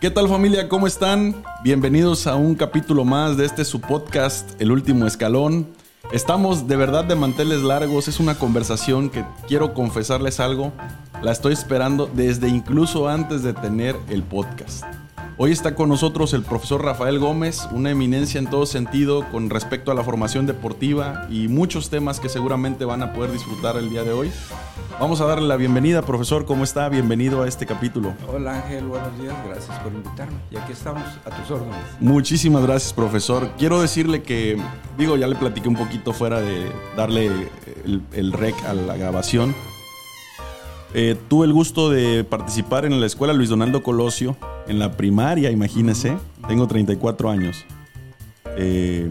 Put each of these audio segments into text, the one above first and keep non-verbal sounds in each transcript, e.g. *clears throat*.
¿Qué tal familia? ¿Cómo están? Bienvenidos a un capítulo más de este su podcast, El Último Escalón. Estamos de verdad de manteles largos, es una conversación que quiero confesarles algo, la estoy esperando desde incluso antes de tener el podcast. Hoy está con nosotros el profesor Rafael Gómez, una eminencia en todo sentido con respecto a la formación deportiva y muchos temas que seguramente van a poder disfrutar el día de hoy. Vamos a darle la bienvenida, profesor. ¿Cómo está? Bienvenido a este capítulo. Hola Ángel, buenos días. Gracias por invitarme. Y aquí estamos a tus órdenes. Muchísimas gracias, profesor. Quiero decirle que, digo, ya le platiqué un poquito fuera de darle el, el rec a la grabación. Eh, tuve el gusto de participar en la escuela Luis Donaldo Colosio, en la primaria, imagínese. Tengo 34 años. Eh,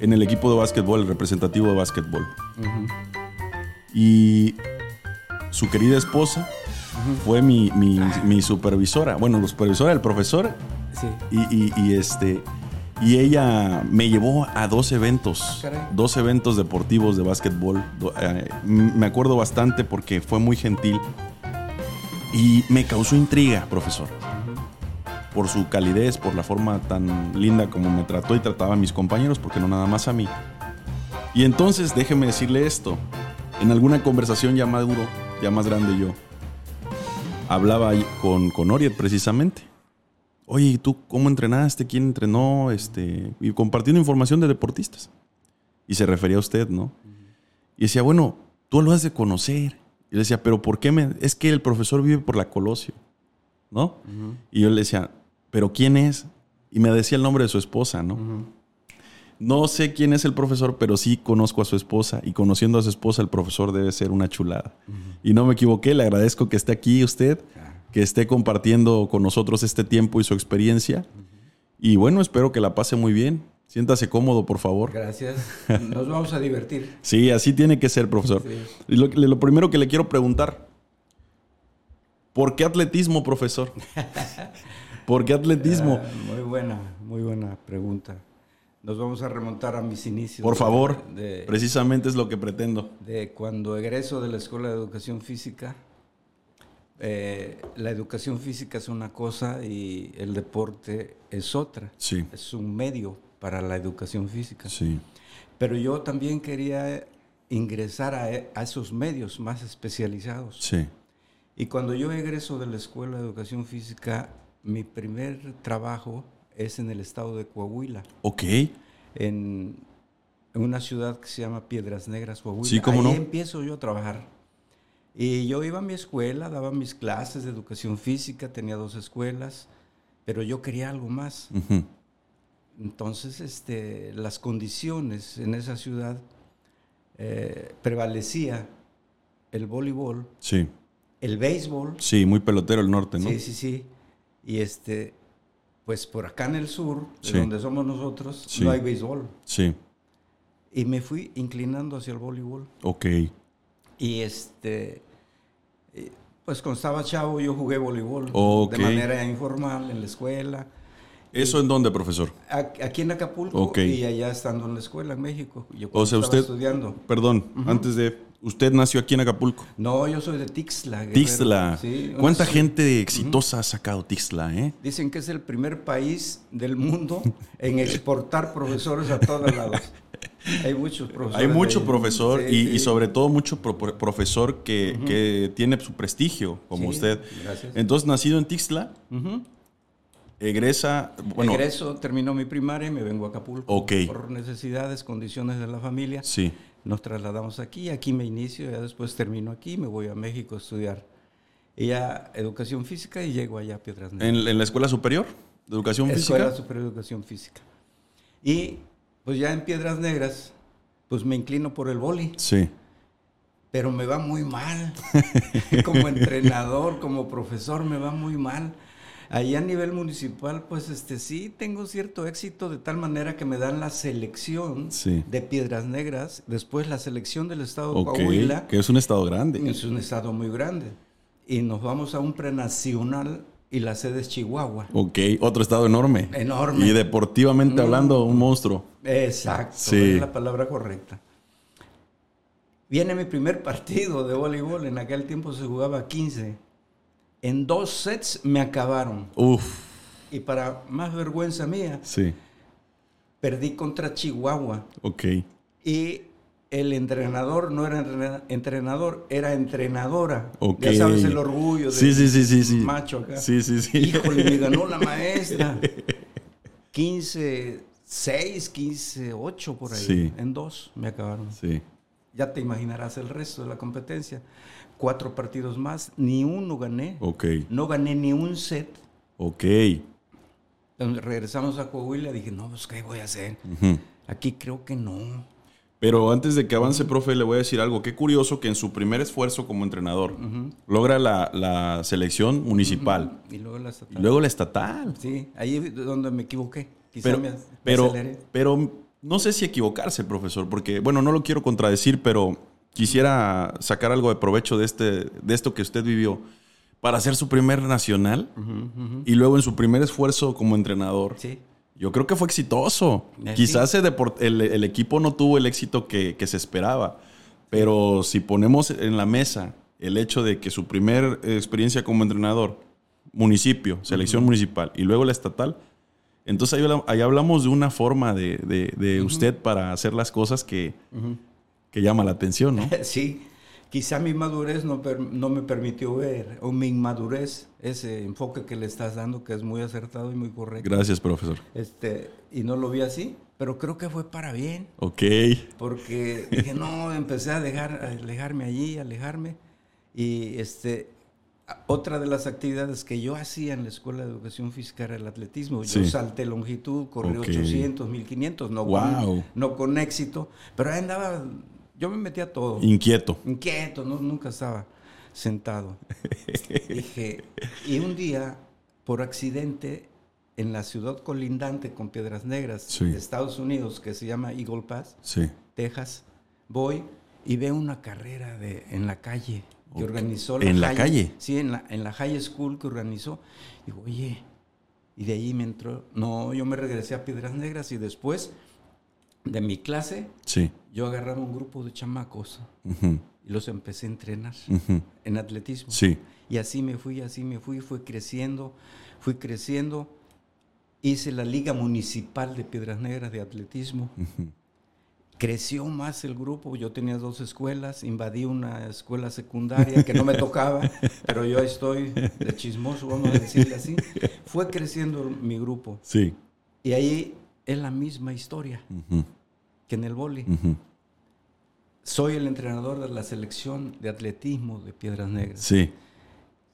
en el equipo de básquetbol, el representativo de básquetbol. Y su querida esposa fue mi, mi- mi supervisora. Bueno, la supervisora del profesor. Sí. Y, y- y, este. Y ella me llevó a dos eventos, Caray. dos eventos deportivos de básquetbol. Eh, me acuerdo bastante porque fue muy gentil y me causó intriga, profesor. Por su calidez, por la forma tan linda como me trató y trataba a mis compañeros, porque no nada más a mí. Y entonces, déjeme decirle esto. En alguna conversación ya maduro, ya más grande yo, hablaba con, con Oriet precisamente. Oye, ¿y tú cómo entrenaste? ¿Quién entrenó? Este, y compartiendo información de deportistas. Y se refería a usted, ¿no? Y decía, bueno, tú lo has de conocer. Y le decía, pero ¿por qué me...? Es que el profesor vive por la Colosio, ¿no? Y yo le decía, ¿pero quién es? Y me decía el nombre de su esposa, ¿no? No sé quién es el profesor, pero sí conozco a su esposa. Y conociendo a su esposa, el profesor debe ser una chulada. Y no me equivoqué, le agradezco que esté aquí usted, que esté compartiendo con nosotros este tiempo y su experiencia. Y bueno, espero que la pase muy bien. Siéntase cómodo, por favor. Gracias. *laughs* Nos vamos a divertir. Sí, así tiene que ser, profesor. Sí. Y lo, lo primero que le quiero preguntar, ¿por qué atletismo, profesor? *laughs* ¿Por qué atletismo? Ah, muy buena, muy buena pregunta. Nos vamos a remontar a mis inicios. Por de- favor, De, precisamente es lo que pretendo. de cuando egreso de la Escuela de Educación Física. Eh, la educación física es una cosa y el deporte es otra. Sí, Es un medio para la educación física. sí, Pero yo también quería ingresar a, a esos medios más especializados. sí. Y cuando yo egreso de la Escuela de Educación Física, mi primer trabajo es en el estado de Coahuila, Ok, en, una ciudad que se llama Piedras Negras, Coahuila. Sí, cómo Ahí no. empiezo yo a trabajar. Y yo iba a mi escuela, daba mis clases de educación física, tenía dos escuelas, pero yo quería algo más. Entonces, este, las condiciones en esa ciudad eh, prevalecía el voleibol, sí, el béisbol, sí, muy pelotero el norte, ¿no? sí, sí, sí, y este, pues por acá en el sur, de donde somos nosotros, Sí. no hay béisbol. Sí, Y me fui inclinando hacia el voleibol. ok, Y este, pues cuando estaba chavo yo jugué voleibol Ok. de manera informal en la escuela. ¿Eso en dónde, profesor? Aquí en Acapulco Ok. y allá estando en la escuela en México. Yo O sea, estaba usted, estudiando. perdón, antes de, usted nació aquí en Acapulco. No, yo soy de Tixla. Tixla. Sí, ¿Cuánta ciudad- gente exitosa ha sacado Tixla, eh? Dicen que es el primer país del mundo en exportar profesores a todos lados. *laughs* Hay muchos profesores. Hay mucho profesor sí, y, sí. y sobre todo mucho pro- pro- profesor que, que tiene su prestigio, como Sí, usted. gracias. Entonces, nacido en Tixla, Ujú. egresa, bueno, Egreso, terminó mi primaria y me vengo a Acapulco. Ok. Por necesidades, condiciones de la familia. sí, Nos trasladamos aquí, aquí me inicio, ya después termino aquí, me voy a México a estudiar. Ya educación física y llego allá a Piedras Negras. en, en la escuela superior de educación Escuela física. Superior de Educación Física. Y pues ya en Piedras Negras, pues me inclino por el boli, Sí, pero me va muy mal. *laughs* como entrenador, como profesor, me va muy mal. Ahí a nivel municipal, pues este sí tengo cierto éxito de tal manera que me dan la selección Sí. de Piedras Negras, después la selección del estado de Coahuila, que es un estado grande. es un estado muy grande. Y nos vamos a un prenacional y la sede es Chihuahua. Ok, otro estado enorme. Enorme. Y deportivamente Mm. hablando, un monstruo. Exacto, Sí. es la palabra correcta. Viene mi primer partido de voleibol, en aquel tiempo se jugaba 15. En dos sets me acabaron. Uf, Y para más vergüenza mía, Sí. perdí contra Chihuahua. Ok. Y el entrenador no era entrena- entrenador, era entrenadora. Ok. Ya sabes el orgullo de sí, sí, sí. macho acá. Sí, sí, sí. Híjole, me ganó la *laughs* maestra. 15, 6, 15, 8 por ahí. Sí. En dos me acabaron. Sí. Ya te imaginarás el resto de la competencia. Cuatro partidos más, ni uno gané. Ok. No gané ni un set. Ok. Entonces, regresamos a Coahuila dije, no, pues, ¿qué voy a hacer? Aquí creo que no. Pero antes de que avance, profe, le voy a decir algo. Qué curioso que en su primer esfuerzo como entrenador logra la, la selección municipal Y luego la y estatal. luego la estatal. Sí, ahí es donde me equivoqué. Quizá Pero, me, me pero, pero no sé si equivocarse, profesor, porque, bueno, no lo quiero contradecir, pero quisiera sacar algo de provecho de, este, de esto que usted vivió para hacer su primer nacional y luego en su primer esfuerzo como entrenador. Sí, Yo creo que fue exitoso. Eh, Quizás el, el equipo no tuvo el éxito que, que se esperaba, pero si ponemos en la mesa el hecho de que su primer experiencia como entrenador, municipio, selección municipal y luego la estatal, entonces ahí, habla- ahí hablamos de una forma de, de- de usted para hacer las cosas que, que llama la atención, ¿no? *laughs* sí. Quizá mi madurez no, per- no me permitió ver, o mi inmadurez, ese enfoque que le estás dando, que es muy acertado y muy correcto. Gracias, profesor. Este, y no lo vi así, pero creo que fue para bien, Ok. porque *laughs* dije, no, empecé a, dejar, a alejarme allí, alejarme. Y este, a- otra de las actividades que yo hacía en la Escuela de Educación Física era el atletismo. Yo Sí. salté longitud, corrí Ok. 800, 1500, no, Wow. con, no con éxito, pero ahí andaba, yo me metía a todo. Inquieto. Inquieto, no, nunca estaba sentado. *laughs* Dije, y un día, por accidente, en la ciudad colindante con Piedras Negras Sí. de Estados Unidos, que se llama Eagle Pass, Sí. Texas, voy y veo una carrera de, en la calle que Ok. organizó ¿En la high- calle? Sí, en la, en la high school que organizó. Digo, oye, y de ahí me entró. No, yo me regresé a Piedras Negras y después de mi clase, Sí. yo agarraba un grupo de chamacos y los empecé a entrenar en atletismo. Sí. Y así me fui, así me fui, fui creciendo, fui creciendo. Hice la Liga Municipal de Piedras Negras de Atletismo. Creció más el grupo, yo tenía dos escuelas, invadí una escuela secundaria que no me tocaba, *laughs* pero yo estoy de chismoso, vamos a decirle así. Fue creciendo mi grupo Sí. y ahí es la misma historia que en el. Ujú. Soy el entrenador de la selección de atletismo de Piedras Negras. Sí.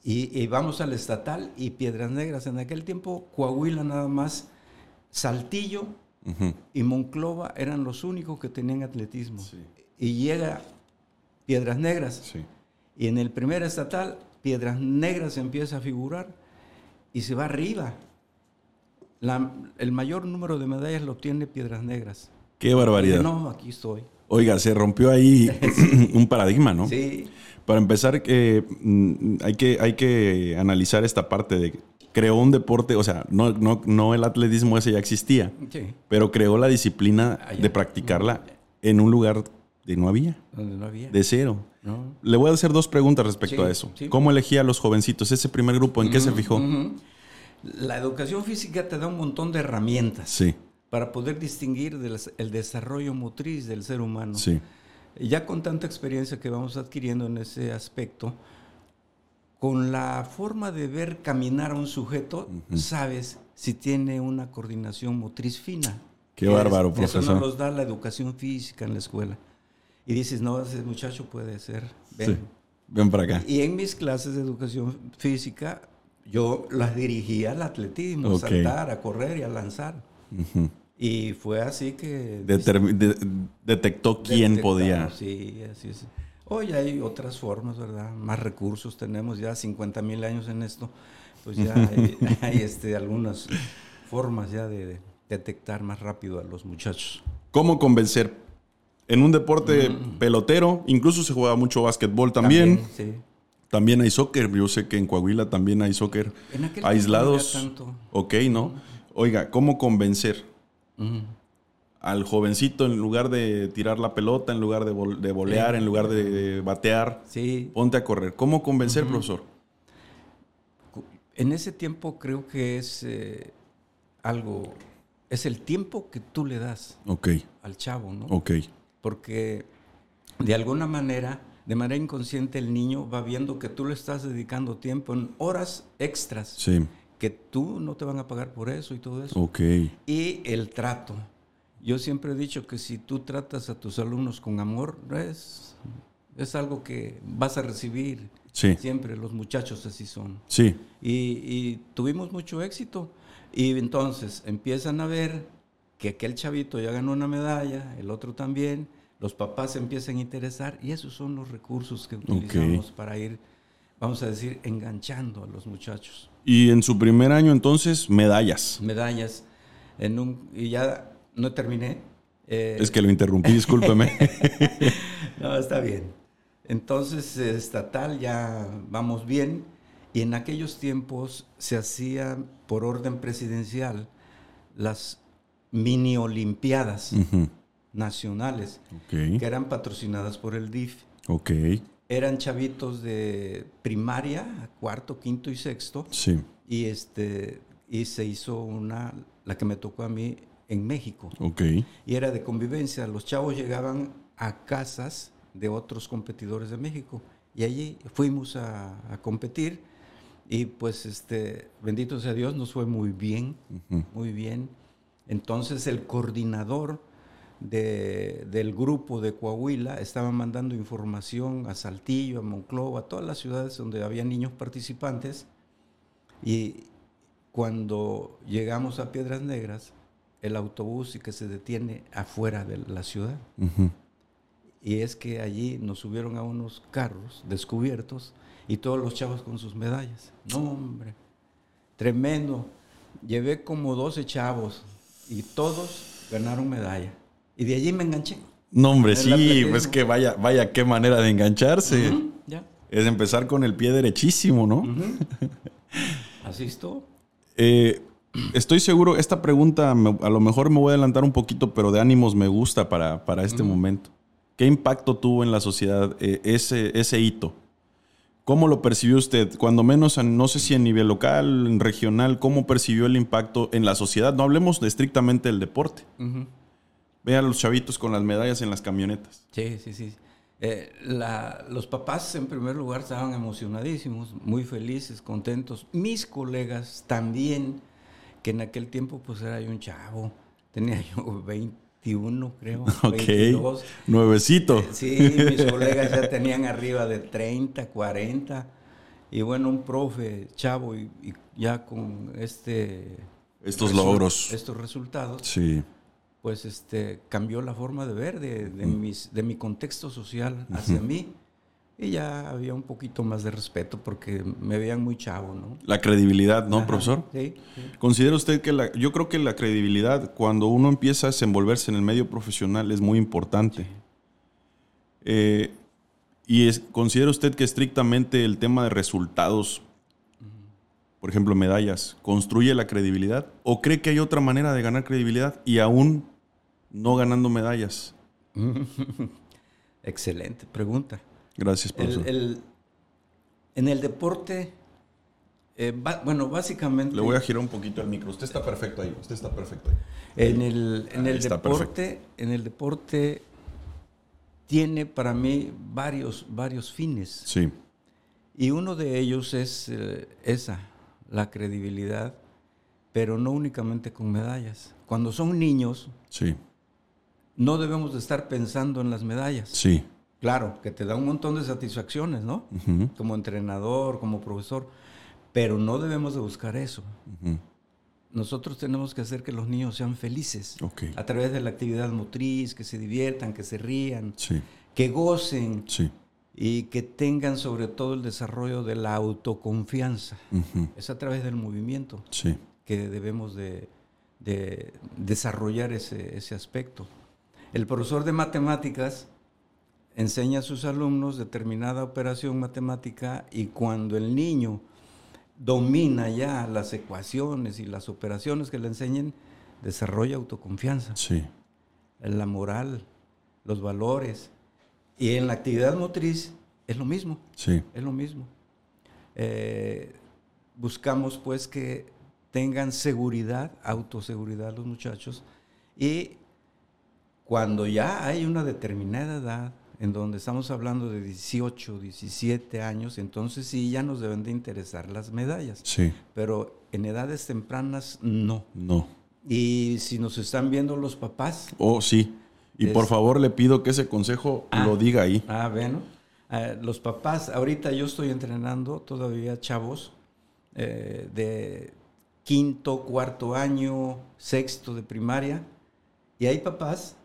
Y, y vamos al estatal y Piedras Negras. En aquel tiempo, Coahuila nada más, Saltillo y Monclova eran los únicos que tenían atletismo. Sí. Y llega Piedras Negras. Sí. Y en el primer estatal, Piedras Negras empieza a figurar y se va arriba. La- el mayor número de medallas lo tiene Piedras Negras. Qué barbaridad. no, aquí estoy. Oiga, se rompió ahí *laughs* *laughs* un paradigma, ¿no? Sí, Para empezar, eh, mm, hay, que, hay que analizar esta parte de creó un deporte, o sea, no, no, no el atletismo ese ya existía, sí, pero creó la disciplina Allá. de practicarla en un lugar de no había, donde no había. de cero. ¿no? Le voy a hacer dos preguntas respecto Sí, a eso. sí. ¿Cómo elegía a los jovencitos? Ese primer grupo, ¿en qué se fijó? La educación física te da un montón de herramientas Sí, para poder distinguir del- el desarrollo motriz del ser humano. sí, Ya con tanta experiencia que vamos adquiriendo en ese aspecto, con la forma de ver caminar a un sujeto, sabes si tiene una coordinación motriz fina. Qué Que bárbaro, Eso profesor. nos los da la educación física en la escuela. Y dices, no, ese muchacho puede ser. ven. sí. Ven para acá. Y en mis clases de educación física, yo las dirigía al atletismo, Ok. a saltar, a correr y a lanzar. Y fue así que... Determi- de- detectó quién podía. Sí, así es. Hoy hay otras formas, ¿verdad? Más recursos tenemos ya 50 mil años en esto. Pues ya *laughs* hay, *laughs* hay, este, algunas formas ya de detectar más rápido a los muchachos. ¿Cómo convencer? En un deporte pelotero, incluso se juega mucho básquetbol también. sí. También hay soccer. Yo sé que en Coahuila también hay soccer En aquel aislados. tanto. Ok, ¿no? Oiga, ¿cómo convencer al jovencito en lugar de tirar la pelota, en lugar de, vol- de volear, en lugar de batear? Sí, Ponte a correr. ¿Cómo convencer, profesor? en ese tiempo creo que es eh, algo, es el tiempo que tú le das Ok, al chavo, ¿no? ok. Porque de alguna manera, de manera inconsciente, el niño va viendo que tú le estás dedicando tiempo en horas extras, Sí, que tú no te van a pagar por eso y todo eso. ok. Y el trato. Yo siempre he dicho que si tú tratas a tus alumnos con amor, es, es algo que vas a recibir. Sí, Siempre los muchachos así son. sí, Y, y tuvimos mucho éxito. Y entonces empiezan a ver que aquel chavito ya ganó una medalla, el otro también, los papás se empiezan a interesar y esos son los recursos que utilizamos para ir, vamos a decir, enganchando a los muchachos. Y en su primer año entonces, medallas. Medallas. En un, y ya no terminé. Eh, Es que lo interrumpí, discúlpeme. *laughs* No, está bien. Entonces, estatal ya vamos bien. Y en aquellos tiempos se hacía por orden presidencial las mini olimpiadas Ujú, nacionales que Ok, eran patrocinadas por el DIF. ok, Eran chavitos de primaria, cuarto, quinto y sexto. sí, Y, este, y se hizo una, la que me tocó a mí en México. ok, y era de convivencia. Los chavos llegaban a casas de otros competidores de México y allí fuimos a, a competir y pues este, bendito sea Dios, nos fue muy bien, ujú, muy bien. Entonces el coordinador de- del grupo de Coahuila estaba mandando información a Saltillo, a Monclova, a todas las ciudades donde había niños participantes y cuando llegamos a Piedras Negras, el autobús y que se detiene afuera de la ciudad. Y es que allí nos subieron a unos carros descubiertos y todos los chavos con sus medallas. No, hombre, tremendo. Llevé como 12 chavos y todos ganaron medalla. Y de allí me enganché. No, hombre, sí, pues que vaya, vaya, qué manera de engancharse. Ya. Es empezar con el pie derechísimo, ¿no? *laughs* Así estuvo. Eh, estoy seguro, esta pregunta me- a lo mejor me voy a adelantar un poquito, pero de ánimos me gusta para, para este momento. ¿Qué impacto tuvo en la sociedad eh, ese, ese hito? ¿Cómo lo percibió usted? Cuando menos, en- no sé si en nivel local, en regional, ¿cómo percibió el impacto en la sociedad? No hablemos de estrictamente del deporte. Ujú. Ve a los chavitos con las medallas en las camionetas. Sí, sí, sí. Eh, la- los papás en primer lugar estaban emocionadísimos, muy felices, contentos. Mis colegas también, que en aquel tiempo pues era yo un chavo, tenía yo *laughs* 21 creo, Ok. 22. Nuevecito. Sí, mis colegas ya tenían arriba de 30, 40. Y bueno, un profe chavo y, y ya con este... Estos logros. Estos resultados Sí. Pues este cambió la forma de ver de, de mis, de mi contexto social hacia mí y ya había un poquito más de respeto porque me veían muy chavo, ¿no? La credibilidad, ¿no, Ajá, profesor? Sí, sí. ¿Considera usted que la, yo creo que la credibilidad cuando uno empieza a desenvolverse en el medio profesional es muy importante? Eh, ¿Y es- considera usted que estrictamente el tema de resultados, por ejemplo, medallas, construye la credibilidad? ¿O cree que hay otra manera de ganar credibilidad y aún no ganando medallas? *laughs* Excelente pregunta. Gracias, profesor. el- en el deporte, eh, ba- bueno, básicamente... Le voy a girar un poquito el micro. Usted está perfecto ahí. Usted está perfecto ahí. En el, en el deporte, en el deporte tiene para mí varios, varios fines. Sí, Y uno de ellos es eh, esa, la credibilidad, pero no únicamente con medallas. Cuando son niños, sí, no debemos de estar pensando en las medallas. sí. Claro, que te da un montón de satisfacciones, ¿no? Como entrenador, como profesor, pero no debemos de buscar eso. Nosotros tenemos que hacer que los niños sean felices a través de la actividad motriz, que se diviertan, que se rían, Sí, que gocen sí. y que tengan sobre todo el desarrollo de la autoconfianza. Es a través del movimiento Sí. que debemos de, de desarrollar ese, ese aspecto. El profesor de matemáticas enseña a sus alumnos determinada operación matemática y cuando el niño domina ya las ecuaciones y las operaciones que le enseñen, desarrolla autoconfianza, Sí. la moral, los valores. Y en la actividad motriz es lo mismo. Sí. Es lo mismo. Eh, buscamos pues que tengan seguridad, autoseguridad los muchachos. Y cuando ya hay una determinada edad, en donde estamos hablando de 18, 17 años, entonces sí ya nos deben de interesar las medallas. Sí. Pero en edades tempranas no. No. Y si nos están viendo los papás. Oh, sí. Y por favor le pido que ese consejo Ah. lo diga ahí. Ah, bueno. Ah, los papás, ahorita yo estoy entrenando todavía chavos eh, de quinto, cuarto año, sexto de primaria. Y hay papás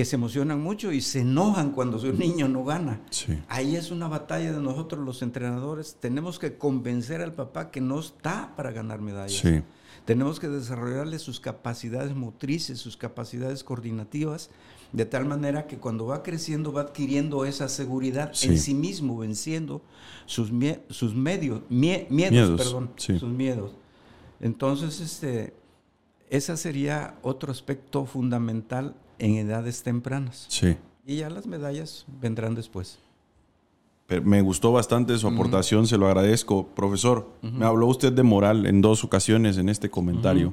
que se emocionan mucho y se enojan cuando su *laughs* niño no gana. Sí. Ahí es una batalla de nosotros los entrenadores. Tenemos que convencer al papá que no está para ganar medallas. Sí. Tenemos que desarrollarle sus capacidades motrices, sus capacidades coordinativas, de tal manera que cuando va creciendo va adquiriendo esa seguridad Sí. en sí mismo, venciendo sus, mie- sus medios, mie- miedos, Miedos, perdón, sí. sus miedos. Entonces, este, ese sería otro aspecto fundamental en edades tempranas. Sí. Y ya las medallas vendrán después. Pero me gustó bastante su aportación, se lo agradezco. Profesor, me habló usted de moral en dos ocasiones en este comentario.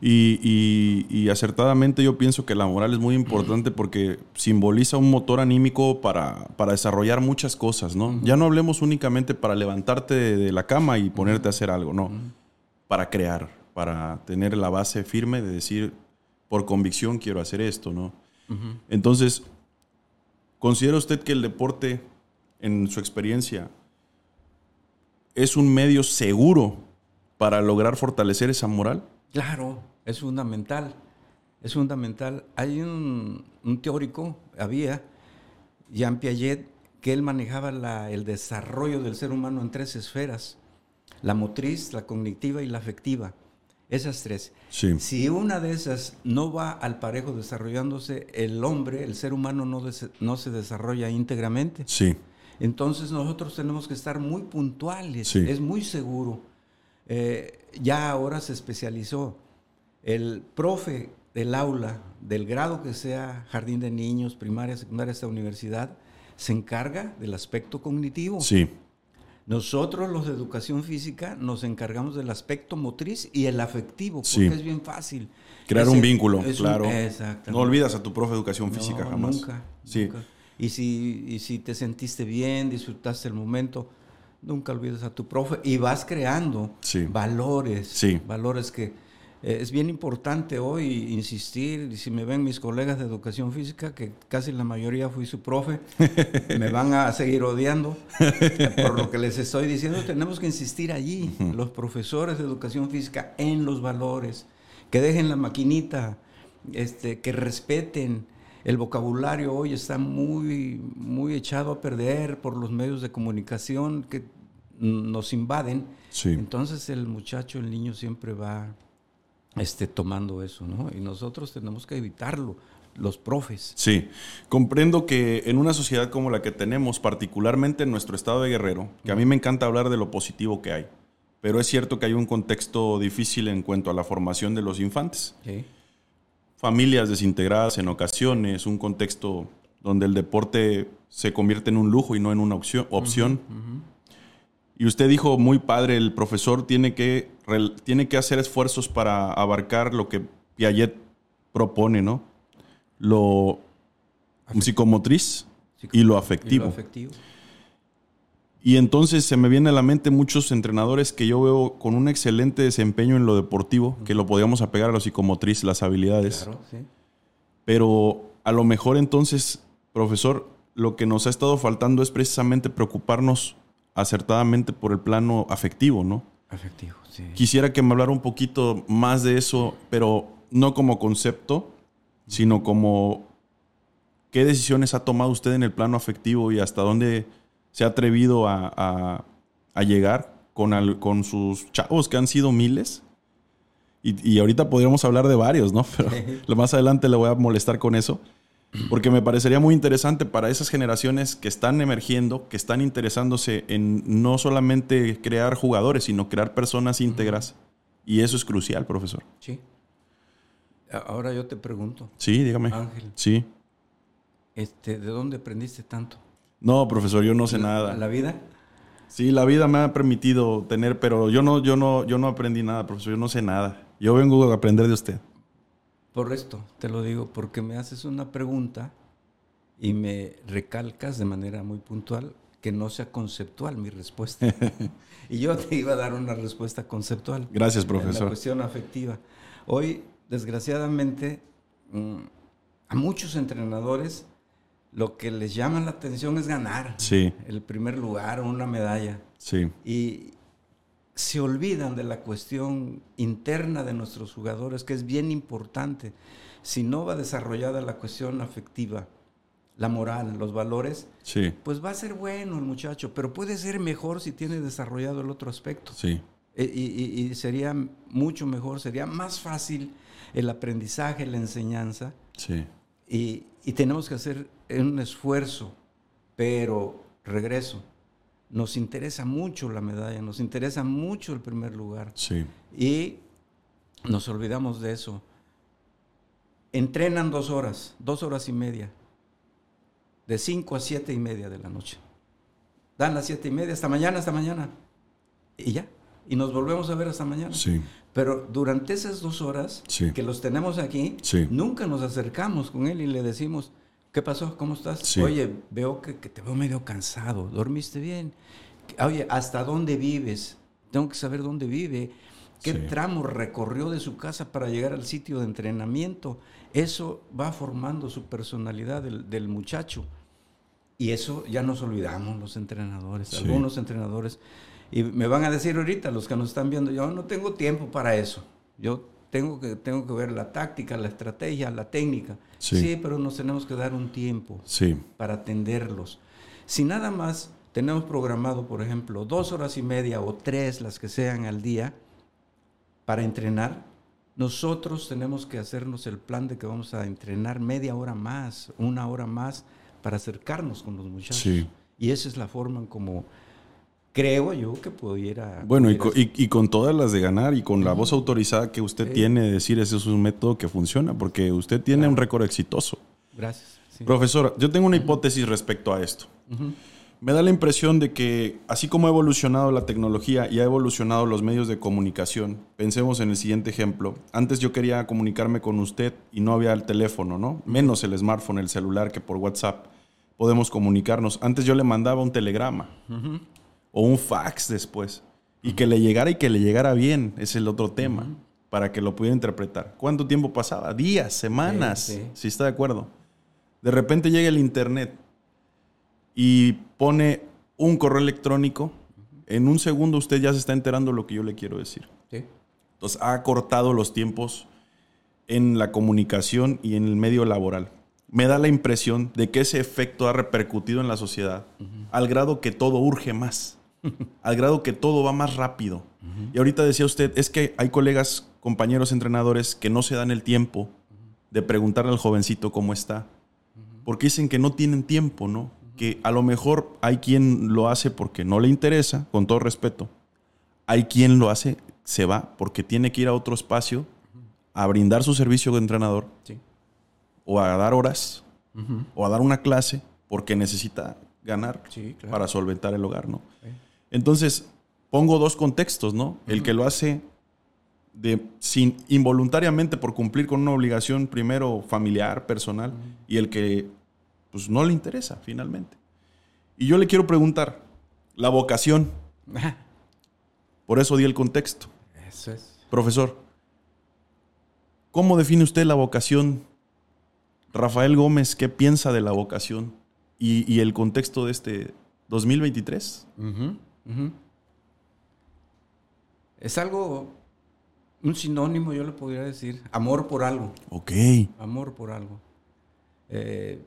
Y, y- y acertadamente yo pienso que la moral es muy importante porque simboliza un motor anímico para, para desarrollar muchas cosas, ¿no? Ya no hablemos únicamente para levantarte de, de la cama y ponerte a hacer algo, no. Para crear, para tener la base firme de decir, por convicción quiero hacer esto, ¿no? Entonces, ¿considera usted que el deporte, en su experiencia, es un medio seguro para lograr fortalecer esa moral? Claro, es fundamental. Es fundamental. Hay un, un teórico, había, Jean Piaget, que él manejaba la- el desarrollo del ser humano en tres esferas. La motriz, la cognitiva y la afectiva. Esas tres. Sí. Si una de esas no va al parejo desarrollándose, el hombre, el ser humano no, se desarrolla íntegramente. Sí, Entonces nosotros tenemos que estar muy puntuales, Sí. es muy seguro. Eh, ya ahora se especializó. El profe del aula, del grado que sea, jardín de niños, primaria, secundaria, hasta universidad, se encarga del aspecto cognitivo. sí, Nosotros los de educación física nos encargamos del aspecto motriz y el afectivo, porque Sí. es bien fácil. crear un vínculo, un- claro. exactamente. No olvidas a tu profe de educación física No, jamás. Nunca. Sí. nunca. Y si, y si te sentiste bien, disfrutaste el momento, nunca olvides a tu profe y vas creando Sí. valores. Sí. Valores que es bien importante hoy insistir. Y si me ven mis colegas de educación física, que casi la mayoría fui su profe, *laughs* me van a seguir odiando. Por lo que les estoy diciendo, tenemos que insistir allí, los profesores de educación física, en los valores, que dejen la maquinita, este, que respeten. El vocabulario hoy está muy, muy echado a perder por los medios de comunicación que nos invaden. Sí. Entonces el muchacho, el niño siempre va este, tomando eso, ¿no? Y nosotros tenemos que evitarlo, los profes. Sí, comprendo que en una sociedad como la que tenemos, particularmente en nuestro estado de Guerrero, que a mí me encanta hablar de lo positivo que hay, pero es cierto que hay un contexto difícil en cuanto a la formación de los infantes. ¿sí? Familias desintegradas en ocasiones, un contexto donde el deporte se convierte en un lujo y no en una opción. opción. Y usted dijo muy padre, el profesor tiene que, tiene que hacer esfuerzos para abarcar lo que Piaget propone, ¿no? Lo psicomotriz y lo afectivo. Y lo afectivo. Y entonces se me viene a la mente muchos entrenadores que yo veo con un excelente desempeño en lo deportivo, que lo podríamos apegar a lo psicomotriz, las habilidades. Claro, sí. Pero a lo mejor entonces, profesor, lo que nos ha estado faltando es precisamente preocuparnos acertadamente por el plano afectivo, ¿no? Afectivo, sí. Quisiera que me hablara un poquito más de eso, pero no como concepto, sino como qué decisiones ha tomado usted en el plano afectivo y hasta dónde se ha atrevido a, a- a llegar con, al- con sus chavos, que han sido miles. Y, y ahorita podríamos hablar de varios, ¿no? *laughs* Pero lo más adelante le voy a molestar con eso. Porque me parecería muy interesante para esas generaciones que están emergiendo, que están interesándose en no solamente crear jugadores, sino crear personas íntegras. Y eso es crucial, profesor. Sí. Ahora yo te pregunto, Sí, dígame. Ángel, Sí. este, ¿de dónde aprendiste tanto? No, profesor, yo no sé ¿La- nada. ¿La vida? Sí, la vida me ha permitido tener, pero yo no, yo no, yo no aprendí nada, profesor. Yo no sé nada. Yo vengo a aprender de usted. Por esto te lo digo, porque me haces una pregunta y me recalcas de manera muy puntual que no sea conceptual mi respuesta. *laughs* y yo te iba a dar una respuesta conceptual. Gracias, profesor. la cuestión afectiva. Hoy, desgraciadamente, mm, a muchos entrenadores lo que les llama la atención es ganar sí. el primer lugar o una medalla. Sí. Y se olvidan de la cuestión interna de nuestros jugadores, que es bien importante. Si no va desarrollada la cuestión afectiva, la moral, los valores, sí. pues va a ser bueno el muchacho, pero puede ser mejor si tiene desarrollado el otro aspecto. Sí. E, y, y, sería mucho mejor, sería más fácil el aprendizaje, la enseñanza. Sí. Y, y tenemos que hacer un esfuerzo, pero regreso. Nos interesa mucho la medalla, nos interesa mucho el primer lugar. Sí. Y nos olvidamos de eso. Entrenan dos horas, dos horas y media, de cinco a siete y media de la noche. Dan las siete y media, hasta mañana, hasta mañana. Y ya. Y nos volvemos a ver hasta mañana. Sí. Pero durante esas dos horas Sí. que los tenemos aquí, Sí. nunca nos acercamos con él y le decimos, ¿qué pasó? ¿Cómo estás? Sí. Oye, veo que, que te veo medio cansado, ¿dormiste bien? Oye, ¿hasta dónde vives? Tengo que saber dónde vive. ¿Qué Sí. tramo recorrió de su casa para llegar al sitio de entrenamiento? Eso va formando su personalidad del, del muchacho. Y eso ya nos olvidamos los entrenadores, Sí. algunos entrenadores. Y me van a decir ahorita, los que nos están viendo, yo no tengo tiempo para eso. Yo tengo que, tengo que ver la táctica, la estrategia, la técnica. Sí. pero nos tenemos que dar un tiempo Sí. para atenderlos. Si nada más tenemos programado, por ejemplo, dos horas y media o tres, las que sean al día, para entrenar, nosotros tenemos que hacernos el plan de que vamos a entrenar media hora más, una hora más, para acercarnos con los muchachos. Sí. Y esa es la forma en como creo yo que pudiera... Bueno, y, pudiera co- y- y con todas las de ganar y con la voz autorizada que usted Sí. tiene de decir ese es un método que funciona, porque usted tiene un récord exitoso. Gracias. sí. Profesora, yo tengo una hipótesis respecto a esto. Me da la impresión de que así como ha evolucionado la tecnología y ha evolucionado los medios de comunicación, pensemos en el siguiente ejemplo. Antes yo quería comunicarme con usted y no había el teléfono, ¿no? Menos el smartphone, el celular, que por WhatsApp podemos comunicarnos. Antes yo le mandaba un telegrama o un fax después y que le llegara y que le llegara bien, es el otro tema, para que lo pudiera interpretar. ¿Cuánto tiempo pasaba? Días, semanas, Sí, sí. si está de acuerdo. De repente llega el internet y pone un correo electrónico, en un segundo usted ya se está enterando lo que yo le quiero decir. Sí. Entonces ha cortado los tiempos en la comunicación y en el medio laboral. Me da la impresión de que ese efecto ha repercutido en la sociedad al grado que todo urge más, al grado que todo va más rápido. Y ahorita decía usted, es que hay colegas, compañeros entrenadores que no se dan el tiempo de preguntarle al jovencito cómo está, porque dicen que no tienen tiempo, ¿no? Que a lo mejor hay quien lo hace porque no le interesa, con todo respeto. Hay quien lo hace, se va porque tiene que ir a otro espacio a brindar su servicio de entrenador Sí. o a dar horas o a dar una clase porque necesita ganar Sí, claro. para solventar el hogar, ¿no? Sí. Entonces, pongo dos contextos, ¿no? El que lo hace de, sin, involuntariamente por cumplir con una obligación primero familiar, personal, y el que pues no le interesa finalmente. Y yo le quiero preguntar, la vocación, *laughs* por eso di el contexto. Eso es. Profesor, ¿cómo define usted la vocación? Rafael Gómez, ¿qué piensa de la vocación y, y el contexto de este 2023? Es algo, un sinónimo, yo le podría decir, amor por algo, Ok, amor por algo. Eh,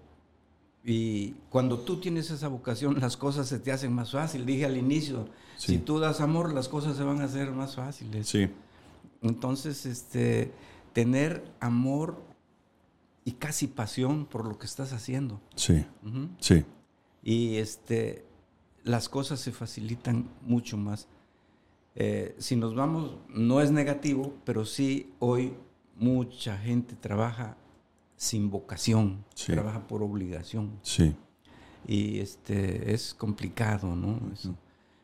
y cuando tú tienes esa vocación, las cosas se te hacen más fácil. Dije al inicio, Sí. si tú das amor, las cosas se van a hacer más fáciles. sí, Entonces, este, tener amor y casi pasión por lo que estás haciendo. sí, sí, y este, las cosas se facilitan mucho más. Eh, si nos vamos, no es negativo, pero sí hoy mucha gente trabaja sin vocación, Sí. trabaja por obligación sí, y este, es complicado, ¿no? Eso.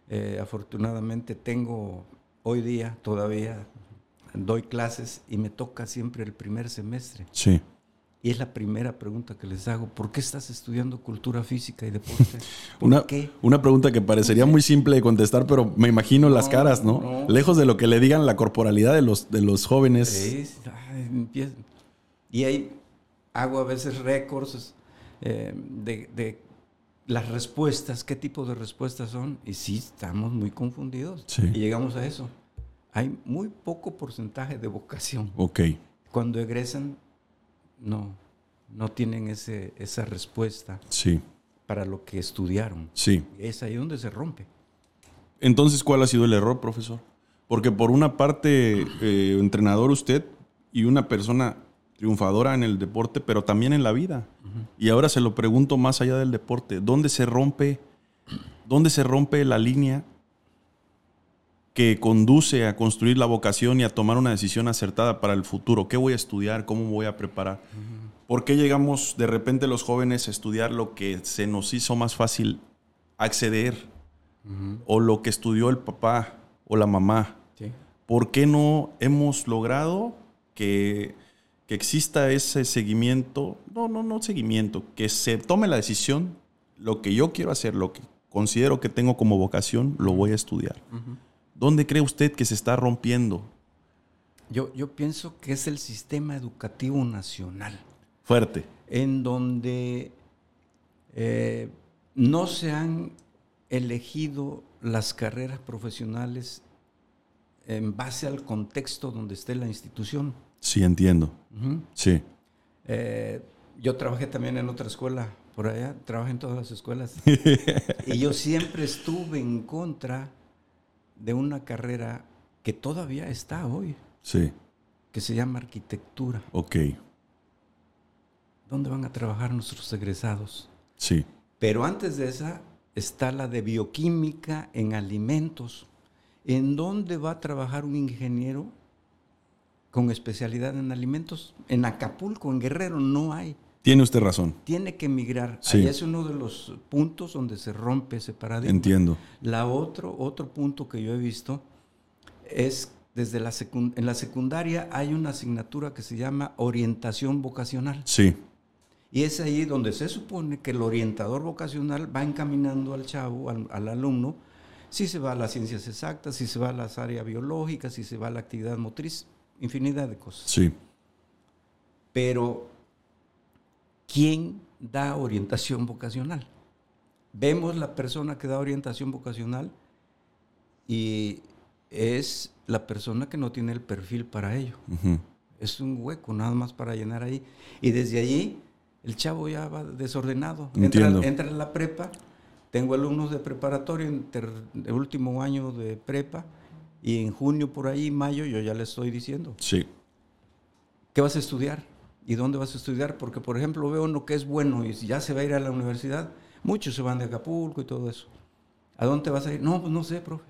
Eh, afortunadamente tengo hoy día todavía doy clases y me toca siempre el primer semestre. Sí. Y es la primera pregunta que les hago. ¿Por qué estás estudiando cultura física y deporte? *laughs* ¿Por Una, qué? una pregunta que parecería muy simple de contestar, pero me imagino las caras, ¿no? no. Lejos de lo que le digan la corporalidad de los, de los jóvenes. Sí, ay, Y ahí hago a veces récords eh, de, de las respuestas, qué tipo de respuestas son. Y sí, estamos muy confundidos. Sí. Y llegamos a eso. Hay muy poco porcentaje de vocación. Ok, Cuando egresan, no, no tienen ese, esa respuesta sí, para lo que estudiaron. sí. Es ahí donde se rompe. Entonces, ¿cuál ha sido el error, profesor? Porque por una parte, eh, entrenador usted y una persona triunfadora en el deporte, pero también en la vida. Y ahora se lo pregunto más allá del deporte, ¿dónde se rompe, dónde se rompe la línea que conduce a construir la vocación y a tomar una decisión acertada para el futuro? ¿Qué voy a estudiar? ¿Cómo voy a preparar? ¿Por qué llegamos de repente los jóvenes a estudiar lo que se nos hizo más fácil acceder? o lo que estudió el papá o la mamá. Sí. ¿Por qué no hemos logrado que, que exista ese seguimiento? No, no, no seguimiento, que se tome la decisión, lo que yo quiero hacer, lo que considero que tengo como vocación, lo voy a estudiar. ¿Dónde cree usted que se está rompiendo? Yo, yo pienso que es el sistema educativo nacional. Fuerte. en donde eh, no se han elegido las carreras profesionales en base al contexto donde esté la institución. Sí, entiendo. Sí. Eh, yo trabajé también en otra escuela por allá, trabajé en todas las escuelas. *laughs* y yo siempre estuve en contra de una carrera que todavía está hoy, Sí. que se llama arquitectura. Ok. ¿Dónde van a trabajar nuestros egresados? Sí. Pero antes de esa está la de bioquímica en alimentos. ¿En dónde va a trabajar un ingeniero con especialidad en alimentos? En Acapulco, en Guerrero, no hay. Tiene usted razón. Tiene que emigrar. Sí. Ahí es uno de los puntos donde se rompe ese paradigma. Entiendo. La otro, otro punto que yo he visto es desde la en la secundaria hay una asignatura que se llama orientación vocacional. Sí. Y es ahí donde se supone que el orientador vocacional va encaminando al chavo, al, al alumno, si se va a las ciencias exactas, si se va a las áreas biológicas, si se va a la actividad motriz, infinidad de cosas. Sí. Pero, ¿quién da orientación vocacional? Vemos la persona que da orientación vocacional y es la persona que no tiene el perfil para ello. Ujú. Es un hueco nada más para llenar ahí. Y desde allí el chavo ya va desordenado. Entra, entra en la prepa. Tengo alumnos de preparatorio en de último año de prepa. Y en junio por ahí, mayo, yo ya le estoy diciendo, Sí. ¿qué vas a estudiar? ¿Y dónde vas a estudiar? Porque, por ejemplo, veo uno que es bueno y ya se va a ir a la universidad. Muchos se van de Acapulco y todo eso. ¿A dónde vas a ir? No, pues no sé, profe.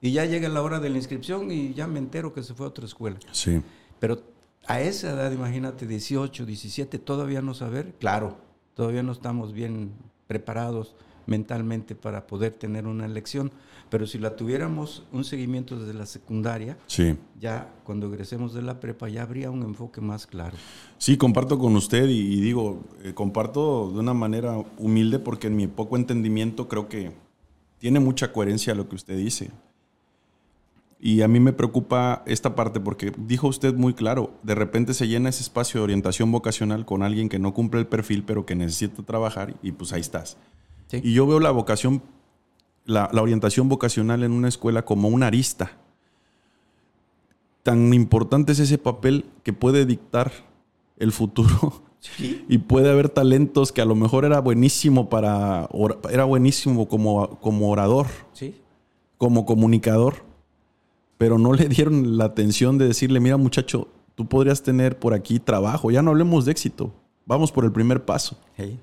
Y ya llega la hora de la inscripción y ya me entero que se fue a otra escuela. Sí. Pero a esa edad, imagínate, 18, 17, todavía no saber, claro, todavía no estamos bien preparados mentalmente para poder tener una elección, pero si la tuviéramos un seguimiento desde la secundaria, Sí. ya cuando egresemos de la prepa ya habría un enfoque más claro. Sí, comparto con usted y, y digo, eh, comparto de una manera humilde porque en mi poco entendimiento creo que tiene mucha coherencia lo que usted dice. Y a mí me preocupa esta parte porque dijo usted muy claro, de repente se llena ese espacio de orientación vocacional con alguien que no cumple el perfil pero que necesita trabajar y pues ahí estás. Sí. Y yo veo la vocación, la, la orientación vocacional en una escuela como una arista. Tan importante es ese papel que puede dictar el futuro *laughs* Sí. y puede haber talentos que a lo mejor era buenísimo para era buenísimo como, como orador, Sí. como comunicador, pero no le dieron la atención de decirle, mira muchacho, tú podrías tener por aquí trabajo, ya no hablemos de éxito, vamos por el primer paso. Sí.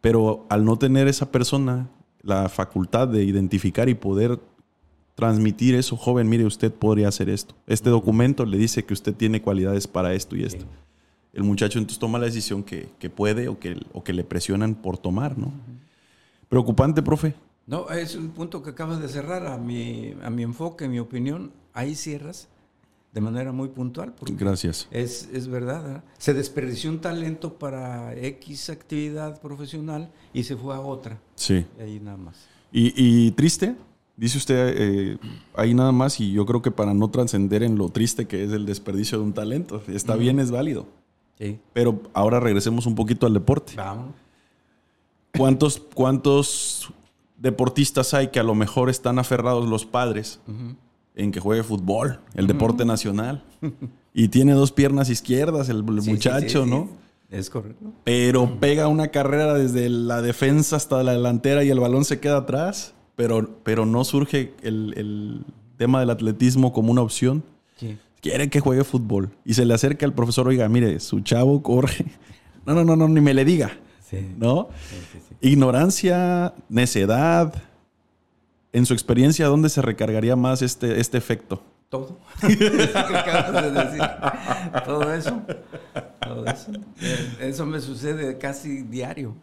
Pero al no tener esa persona la facultad de identificar y poder transmitir eso, joven, mire, usted podría hacer esto. Este documento le dice que usted tiene cualidades para esto y esto. El muchacho entonces toma la decisión que, que puede o que, o que le presionan por tomar, ¿no? Preocupante, profe. No, es un punto que acabas de cerrar a mi, a mi enfoque, mi opinión. Ahí cierras de manera muy puntual. Gracias. Es, es verdad. ¿eh? Se desperdició un talento para X actividad profesional y se fue a otra. Sí. Y ahí nada más. ¿Y, y triste? Dice usted eh, ahí nada más y yo creo que para no trascender en lo triste que es el desperdicio de un talento, está bien, es válido. Sí. Pero ahora regresemos un poquito al deporte. Vamos. ¿Cuántos, ¿Cuántos deportistas hay que a lo mejor están aferrados los padres en que juegue fútbol, el deporte nacional? y tiene dos piernas izquierdas el, el Sí, muchacho, sí, sí, ¿no? Es correcto. Pero pega una carrera desde la defensa hasta la delantera y el balón se queda atrás. Pero, pero no surge el, el tema del atletismo como una opción. Quiere que juegue fútbol. Y se le acerca al profesor, oiga, mire, su chavo corre. *laughs* No, no, no, no, ni me le diga. ¿No? Ignorancia, necedad. En su experiencia, ¿dónde se recargaría más este, este efecto? Todo. Eso que acabas de decir. Todo eso. Todo eso. Eh, Eso me sucede casi diario.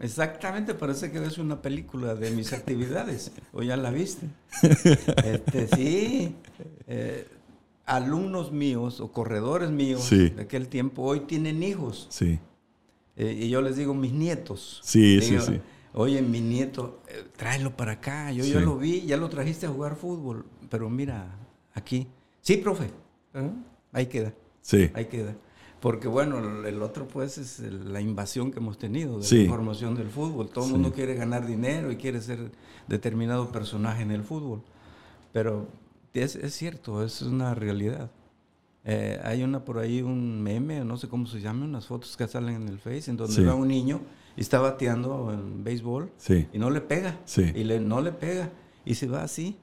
Exactamente, parece que ves una película de mis actividades. O ya la viste. Este, sí. Eh, alumnos míos o corredores míos Sí. de aquel tiempo hoy tienen hijos. Sí. Eh, y yo les digo mis nietos. Sí, sí, sí. Oye, mi nieto, eh, tráelo para acá. Yo ya lo vi, ya lo trajiste a jugar fútbol. Pero mira, aquí. Sí, profe. Ah, Ahí queda, Sí. ahí queda. Porque bueno, el- otro pues es el- la invasión que hemos tenido de Sí. la información del fútbol. Todo el Sí. mundo quiere ganar dinero y quiere ser determinado personaje en el fútbol. Pero es, es cierto, es una realidad. Eh, hay una por ahí, un meme, no sé cómo se llama, unas fotos que salen en el Face, en donde Sí. va un niño y está bateando en béisbol Sí. y no le pega. Sí. Y le, no le pega. Y se va así.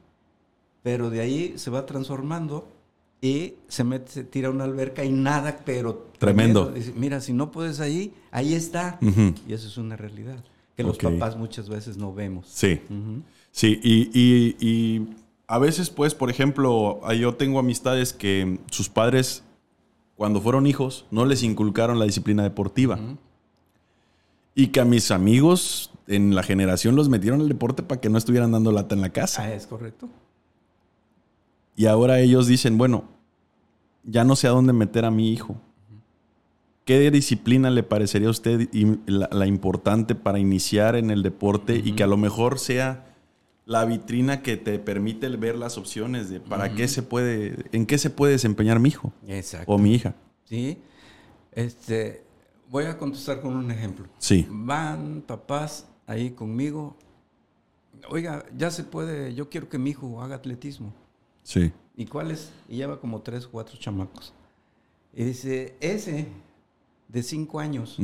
Pero de ahí se va transformando y se mete, se tira a una alberca y nada, pero Tremendo. Dice, mira, si no puedes ahí, ahí está. Ujú. Y eso es una realidad que los Ok. papás muchas veces no vemos. Sí. Ujú. Sí, y, y- y a veces, pues, por ejemplo, ah, yo tengo amistades que sus padres, cuando fueron hijos, no les inculcaron la disciplina deportiva. Ujú. Y que a mis amigos en la generación los metieron al deporte para que no estuvieran dando lata en la casa. Ah, es correcto. Y ahora ellos dicen, bueno, ya no sé a dónde meter a mi hijo. ¿Qué disciplina le parecería a usted la, la importante para iniciar en el deporte y que a lo mejor sea la vitrina que te permite ver las opciones de para qué se puede, en qué se puede desempeñar mi hijo Exacto. o mi hija? Sí. Este, voy a contestar con un ejemplo. Sí, Van papás ahí conmigo. Oiga, ya se puede, yo quiero que mi hijo haga atletismo. sí, ¿Y cuál es? Y lleva como tres o cuatro chamacos. Y dice, ese de cinco años.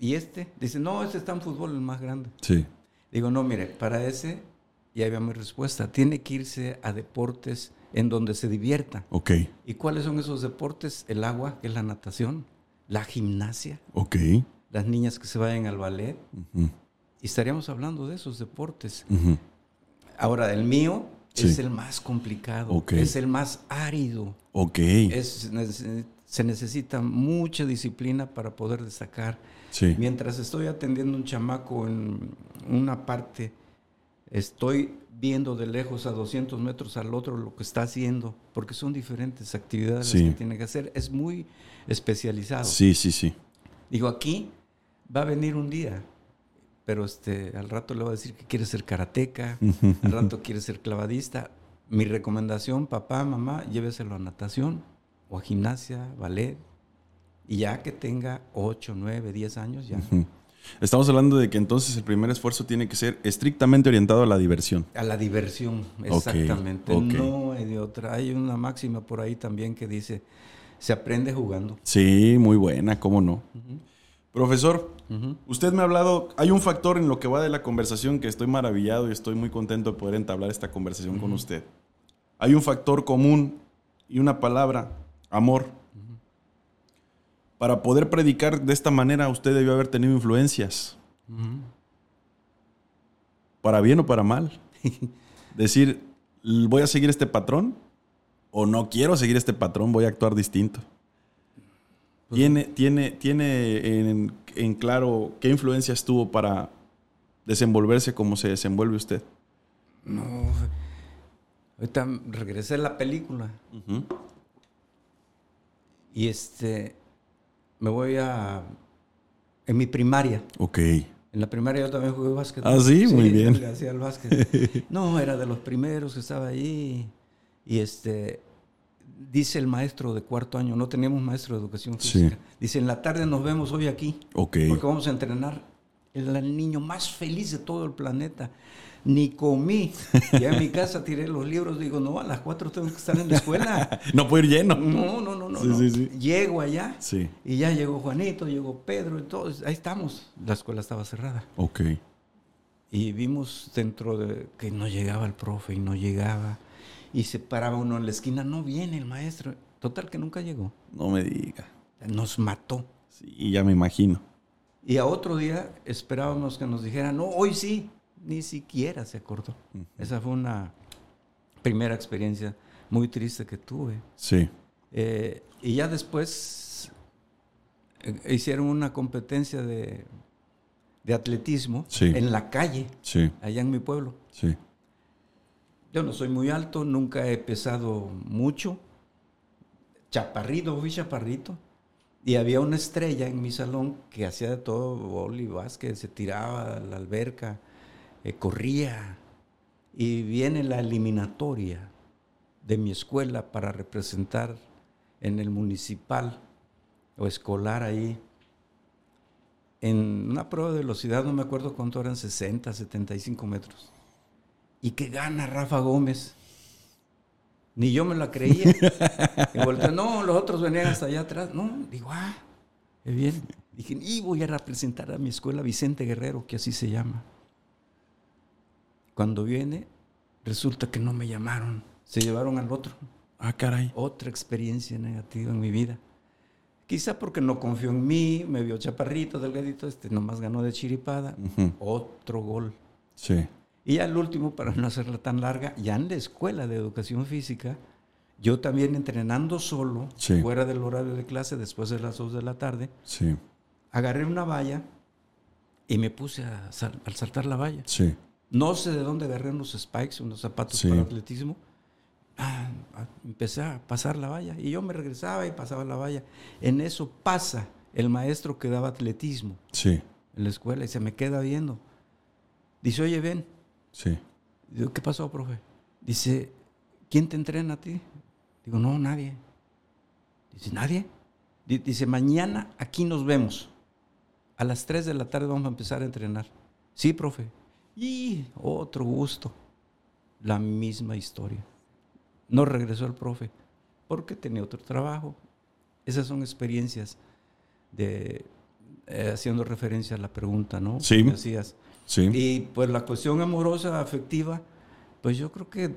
Y este, dice, no, ese está en fútbol, el más grande. sí, Digo, no, mire, para ese, ya había mi respuesta. Tiene que irse a deportes en donde se divierta. ok, ¿Y cuáles son esos deportes? El agua, que es la natación, la gimnasia, ok, las niñas que se vayan al ballet. Y estaríamos hablando de esos deportes. Ahora, el mío Sí. es el más complicado, Ok. es el más árido. ok, Es- se necesita mucha disciplina para poder destacar. sí, Mientras estoy atendiendo un chamaco en una parte, estoy viendo de lejos a 200 metros al otro lo que está haciendo, porque son diferentes actividades Sí. que tiene que hacer. Es muy especializado. sí, sí, sí, Digo, aquí va a venir un día, pero este, al rato le voy a decir que quiere ser karateca, *laughs* al rato quiere ser clavadista. Mi recomendación, papá, mamá, lléveselo a natación o a gimnasia, ballet, y ya que tenga 8, 9, 10 años, ya. ujú. Estamos hablando de que entonces el primer esfuerzo tiene que ser estrictamente orientado a la diversión. A la diversión, exactamente. No hay de otra. Hay una máxima por ahí también que dice, se aprende jugando. Sí, muy buena, cómo no. Profesor, usted me ha hablado, hay un factor en lo que va de la conversación que estoy maravillado y estoy muy contento de poder entablar esta conversación con usted. Hay un factor común y una palabra, amor. Para poder predicar de esta manera, usted debió haber tenido influencias, para bien o para mal. *laughs* Decir, "L- voy a seguir este patrón o no quiero seguir este patrón, voy a actuar distinto. Pues ¿Tiene, tiene, tiene en, en claro qué influencias tuvo para desenvolverse como se desenvuelve usted? No, ahorita regresé a la película. Y este, me voy a, en mi primaria, Ok. en la primaria yo también jugué básquet. Ah, sí, muy bien. le hacía el básquet. *laughs* No, era de los primeros que estaba ahí y este, dice el maestro de cuarto año, no teníamos maestro de educación Sí. física, dice, en la tarde nos vemos hoy aquí. Ok. Porque vamos a entrenar. Era el niño más feliz de todo el planeta. Ni comí. Ya en mi casa tiré los libros. Digo, no, a las cuatro tengo que estar en la escuela. *laughs* No puede ir lleno. No, no, no, no. Sí, no. sí, sí. Llego allá. Sí. Y ya llegó Juanito, llegó Pedro y todos. Ahí estamos. La escuela estaba cerrada. Ok. Y vimos dentro de que no llegaba el profe y no llegaba. Y se paraba uno en la esquina. No viene el maestro. Total que nunca llegó. No me diga. Nos mató. Sí, ya me imagino. Y a otro día esperábamos que nos dijeran, no, hoy sí, ni siquiera se acordó. Esa fue una primera experiencia muy triste que tuve. Sí. Eh, y ya después eh, hicieron una competencia de, de atletismo Sí. en la calle, Sí. allá en mi pueblo. Sí. Yo no soy muy alto, nunca he pesado mucho. Chaparrito, fui chaparrito. Y había una estrella en mi salón que hacía de todo, boli, básquet, se tiraba a la alberca, eh, corría. Y viene la eliminatoria de mi escuela para representar en el municipal o escolar ahí. En una prueba de velocidad, no me acuerdo cuánto eran, 60, 75 metros y que gana Rafa Gómez. Ni yo me la creía. *laughs* Y volteé, no, los otros venían hasta allá atrás. No, digo, ah, qué bien. Dije, y voy a representar a mi escuela Vicente Guerrero, que así se llama. Cuando viene, resulta que no me llamaron. Se llevaron al otro. Ah, caray. Otra experiencia negativa en mi vida. Quizá porque no confió en mí, me vio chaparrito, delgadito, este nomás ganó de chiripada. Ujú. Otro gol. Sí. Y ya el último, para no hacerla tan larga, ya en la escuela de educación física, yo también entrenando solo, Sí. fuera del horario de clase, después de las 2 de la tarde, Sí. agarré una valla y me puse a, sal- al saltar la valla. Sí. No sé de dónde agarré unos spikes, unos zapatos Sí. para atletismo. Ah, ah, empecé a pasar la valla y yo me regresaba y pasaba la valla. En eso pasa el maestro que daba atletismo Sí. en la escuela y se me queda viendo. Dice, oye, ven, Sí. Digo, ¿qué pasó, profe? Dice, ¿quién te entrena a ti? Digo, no, nadie. Dice, ¿nadie? Di- Dice, mañana aquí nos vemos. A las 3 de la tarde vamos a empezar a entrenar. Sí, profe. Y otro gusto. La misma historia. No regresó el profe porque tenía otro trabajo. Esas son experiencias de, eh, haciendo referencia a la pregunta, ¿no? Sí. Que hacías. Sí. Y pues la cuestión amorosa, afectiva, pues yo creo que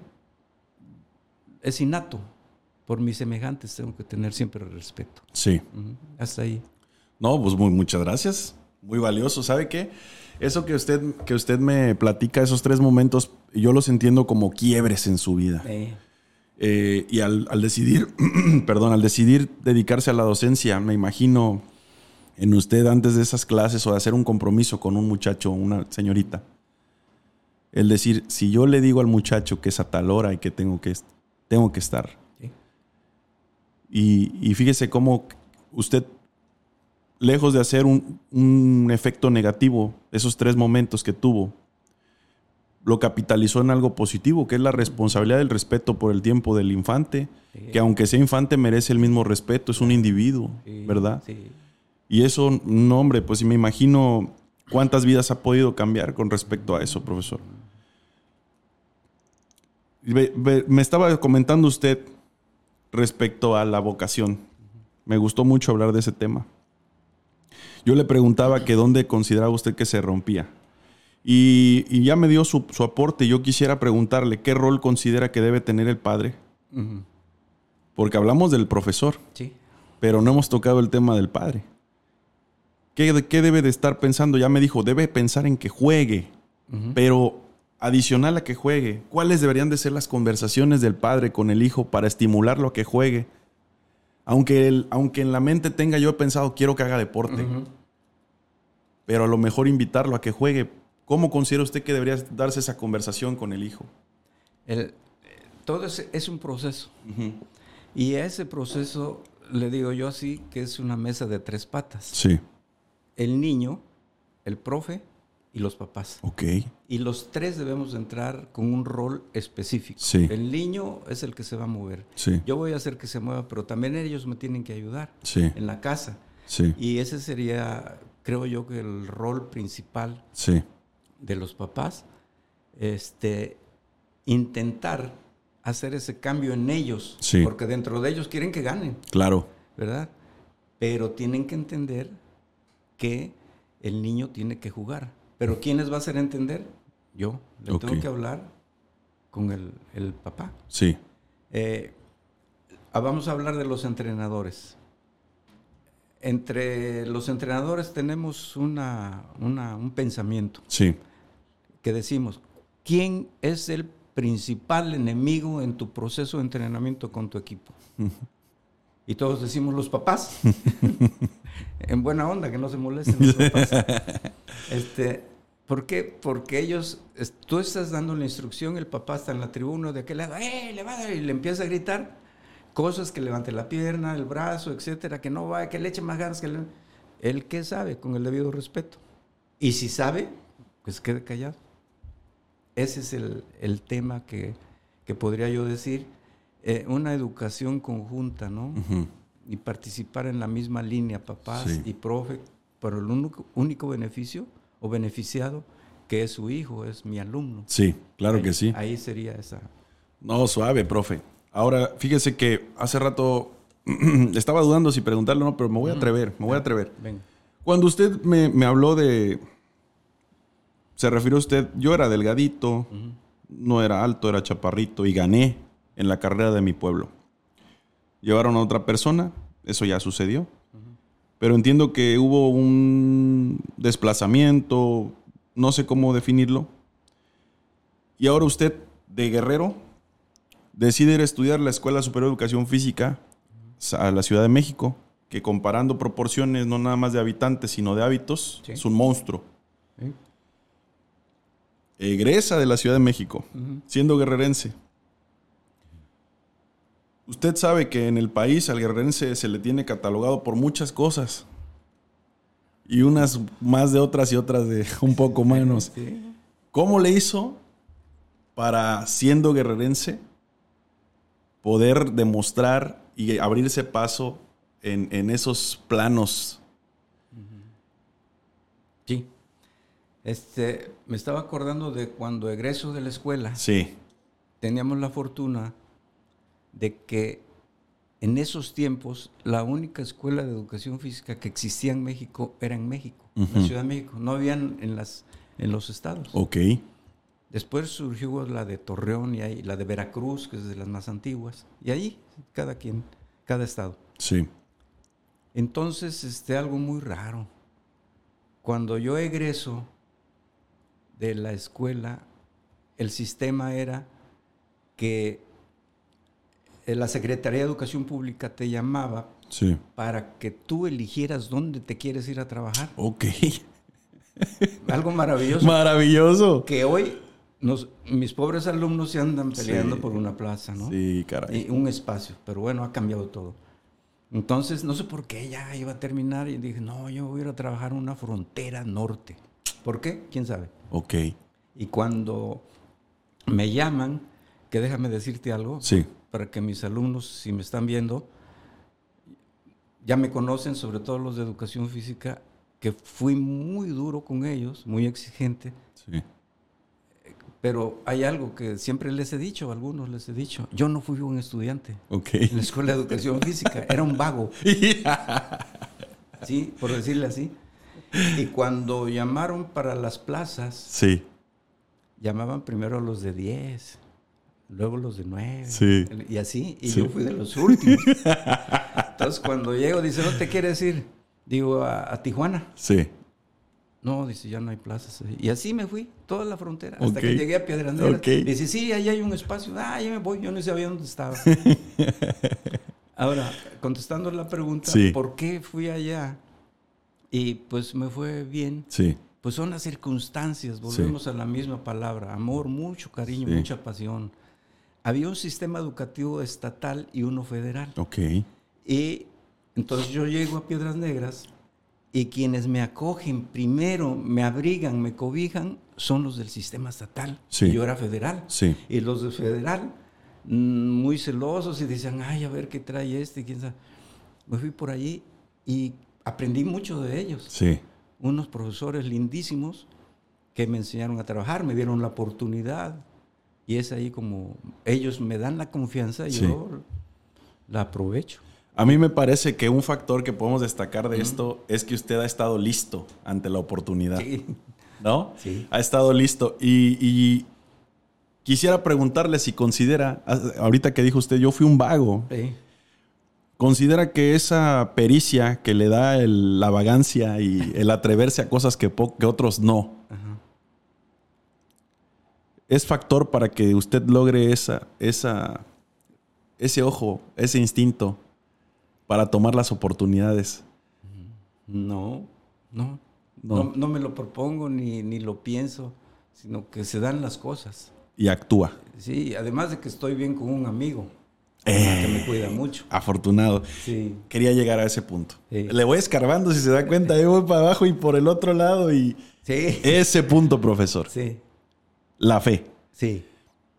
es innato. Por mis semejantes tengo que tener siempre respeto. Sí. Hasta ahí. No, pues muy, muchas gracias. Muy valioso. ¿Sabe qué? Eso que usted, que usted me platica, esos tres momentos, yo los entiendo como quiebres en su vida. Eh, Eh, y al, al decidir, *clears throat* perdón, al decidir dedicarse a la docencia, me imagino en usted antes de esas clases o de hacer un compromiso con un muchacho, una señorita, el decir, si yo le digo al muchacho que es a tal hora y que tengo que, tengo que estar. sí. Y, y fíjese cómo usted, lejos de hacer un, un efecto negativo, esos tres momentos que tuvo, lo capitalizó en algo positivo, que es la responsabilidad del respeto por el tiempo del infante, Sí. que aunque sea infante merece el mismo respeto, es un individuo, Sí, ¿verdad? Sí. Y eso, no hombre, pues me imagino cuántas vidas ha podido cambiar con respecto a eso, profesor. Me estaba comentando usted respecto a la vocación. Me gustó mucho hablar de ese tema. Yo le preguntaba que dónde consideraba usted que se rompía. Y, y ya me dio su, su aporte. Yo quisiera preguntarle qué rol considera que debe tener el padre. Porque hablamos del profesor, Sí. pero no hemos tocado el tema del padre. ¿Qué, qué debe de estar pensando? Ya me dijo, debe pensar en que juegue, pero adicional a que juegue, ¿cuáles deberían de ser las conversaciones del padre con el hijo para estimularlo a que juegue? Aunque, él- aunque en la mente tenga yo he pensado, quiero que haga deporte, pero a lo mejor invitarlo a que juegue ¿Cómo considera usted que debería darse esa conversación con el hijo? El, todo es, es un proceso. Y a ese proceso le digo yo así que es una mesa de tres patas. Sí. El niño, el profe y los papás. Ok. Y los tres debemos entrar con un rol específico. Sí. El niño es el que se va a mover. Sí. Yo voy a hacer que se mueva, pero también ellos me tienen que ayudar Sí. en la casa. Sí. Y ese sería, creo yo, que el rol principal Sí. de los papás, este, intentar hacer ese cambio en ellos, Sí. porque dentro de ellos quieren que ganen, Claro. ¿verdad? Pero tienen que entender que el niño tiene que jugar. Pero ¿quién les va a hacer entender? Yo. Le tengo que hablar con el, el papá. Sí. Eh, ah, vamos a hablar de los entrenadores. Entre los entrenadores tenemos una, una- un pensamiento Sí. que decimos, ¿quién es el principal enemigo en tu proceso de entrenamiento con tu equipo? *laughs* Y todos decimos los papás. *laughs* en buena onda, que no se molesten los *laughs* papás. Este, ¿Por qué? Porque ellos, tú estás dando la instrucción, el papá está en la tribuna de aquel lado, ¡eh, le va a! Y le empieza a gritar cosas que levante la pierna, el brazo, etcétera, que no va, que le eche más ganas, que le... Él que sabe, con el debido respeto. Y si sabe, pues quede callado. Ese es el, el tema que, que podría yo decir, eh, una educación conjunta, ¿no? Y participar en la misma línea, papás Sí. y profe, pero el único, único beneficio o beneficiado que es su hijo, es mi alumno. Sí, claro Ahí- que sí. Ahí sería esa. No, suave, profe. Ahora, fíjese que hace rato *clears throat* estaba dudando si preguntarle o no, pero me voy a atrever, me voy a atrever. Venga. Cuando usted me, me habló de... Se refirió usted, yo era delgadito, no era alto, era chaparrito y gané en la carrera de mi pueblo. Llevaron a otra persona, eso ya sucedió. Pero entiendo que hubo un desplazamiento, no sé cómo definirlo. Y ahora usted, de guerrero, decide ir a estudiar la Escuela Superior de Educación Física a la Ciudad de México, que comparando proporciones no nada más de habitantes, sino de hábitos, Sí. es un monstruo. ¿Sí? Egresa de la Ciudad de México, siendo guerrerense. Usted sabe que en el país al guerrerense se le tiene catalogado por muchas cosas. Y unas más de otras y otras de *laughs* un poco menos. ¿Cómo le hizo para, siendo guerrerense, poder demostrar y abrirse paso en, en esos planos? Sí. Este, me estaba acordando de cuando egreso de la escuela. Sí, teníamos la fortuna de que en esos tiempos la única escuela de educación física que existía en México era en México, en la. Ciudad de México. No habían en, las, en los estados. ok, Después surgió la de Torreón y ahí, la de Veracruz, que es de las más antiguas. Y ahí, cada quien, cada estado. sí, Entonces, este, algo muy raro. Cuando yo egreso de la escuela, el sistema era que la Secretaría de Educación Pública te llamaba sí. para que tú eligieras dónde te quieres ir a trabajar. Ok. *laughs* Algo maravilloso Maravilloso. que hoy nos- mis pobres alumnos se andan peleando Sí. por una plaza, ¿no? Sí, caray. Y un espacio, pero bueno, ha cambiado todo. Entonces, no sé por qué ya iba a terminar y dije, no, yo voy a ir a trabajar en una frontera norte. ¿Por qué? ¿Quién sabe? Ok, Y cuando me llaman, que déjame decirte algo, sí, para que mis alumnos, si me están viendo, ya me conocen, sobre todo los de educación física, que fui muy duro con ellos, muy exigente, sí. pero hay algo que siempre les he dicho, a algunos les he dicho, yo no fui un estudiante en la escuela de educación *laughs* física, era un vago, sí, por decirle así. Y cuando llamaron para las plazas, sí, llamaban primero a los de 10, luego los de 9, Sí. y así, y Sí. yo fui de los últimos. *laughs* Entonces cuando llego, dice, ¿no te quieres ir? Digo, a, a Tijuana. sí. No, dice, ya no hay plazas. Y así me fui, toda la frontera, hasta que llegué a Piedra Negra. Ok. Dice, sí, ahí hay un espacio. Ah, ya me voy, yo no sabía dónde estaba. Ahora, contestando la pregunta, Sí. ¿por qué fui allá? Y pues me fue bien, Sí, Pues son las circunstancias, volvemos a la misma palabra, amor, mucho cariño, mucha pasión. Había un sistema educativo estatal y uno federal. Ok. Y entonces yo llego a Piedras Negras y quienes me acogen primero, me abrigan, me cobijan, son los del sistema estatal. Sí. Y yo era federal. Sí. Y los de federal, mm, muy celosos y decían, ay, a ver qué trae este, quién sabe. Me fui por allí y aprendí mucho de ellos. Sí. Unos profesores lindísimos que me enseñaron a trabajar, me dieron la oportunidad. Y es ahí como ellos me dan la confianza y Sí. yo la aprovecho. A mí me parece que un factor que podemos destacar de esto es que usted ha estado listo ante la oportunidad. Sí. ¿No? Sí. Ha estado listo. Y, y quisiera preguntarle si considera, ahorita que dijo usted, yo fui un vago. Sí. ¿Considera que esa pericia que le da el- la vagancia y el atreverse a cosas que, otros no. Es factor para que usted logre esa, esa, ese ojo, ese instinto para tomar las oportunidades? No, no, No. no. No me lo propongo ni, ni lo pienso, sino que se dan las cosas. Y actúa. Sí, además de que estoy bien con un amigo Eh. que me cuida mucho. Afortunado. Sí, Quería llegar a ese punto. Sí. Le voy escarbando, si se da cuenta, yo voy para abajo y por el otro lado y... sí, Ese punto, profesor. sí, La fe. sí.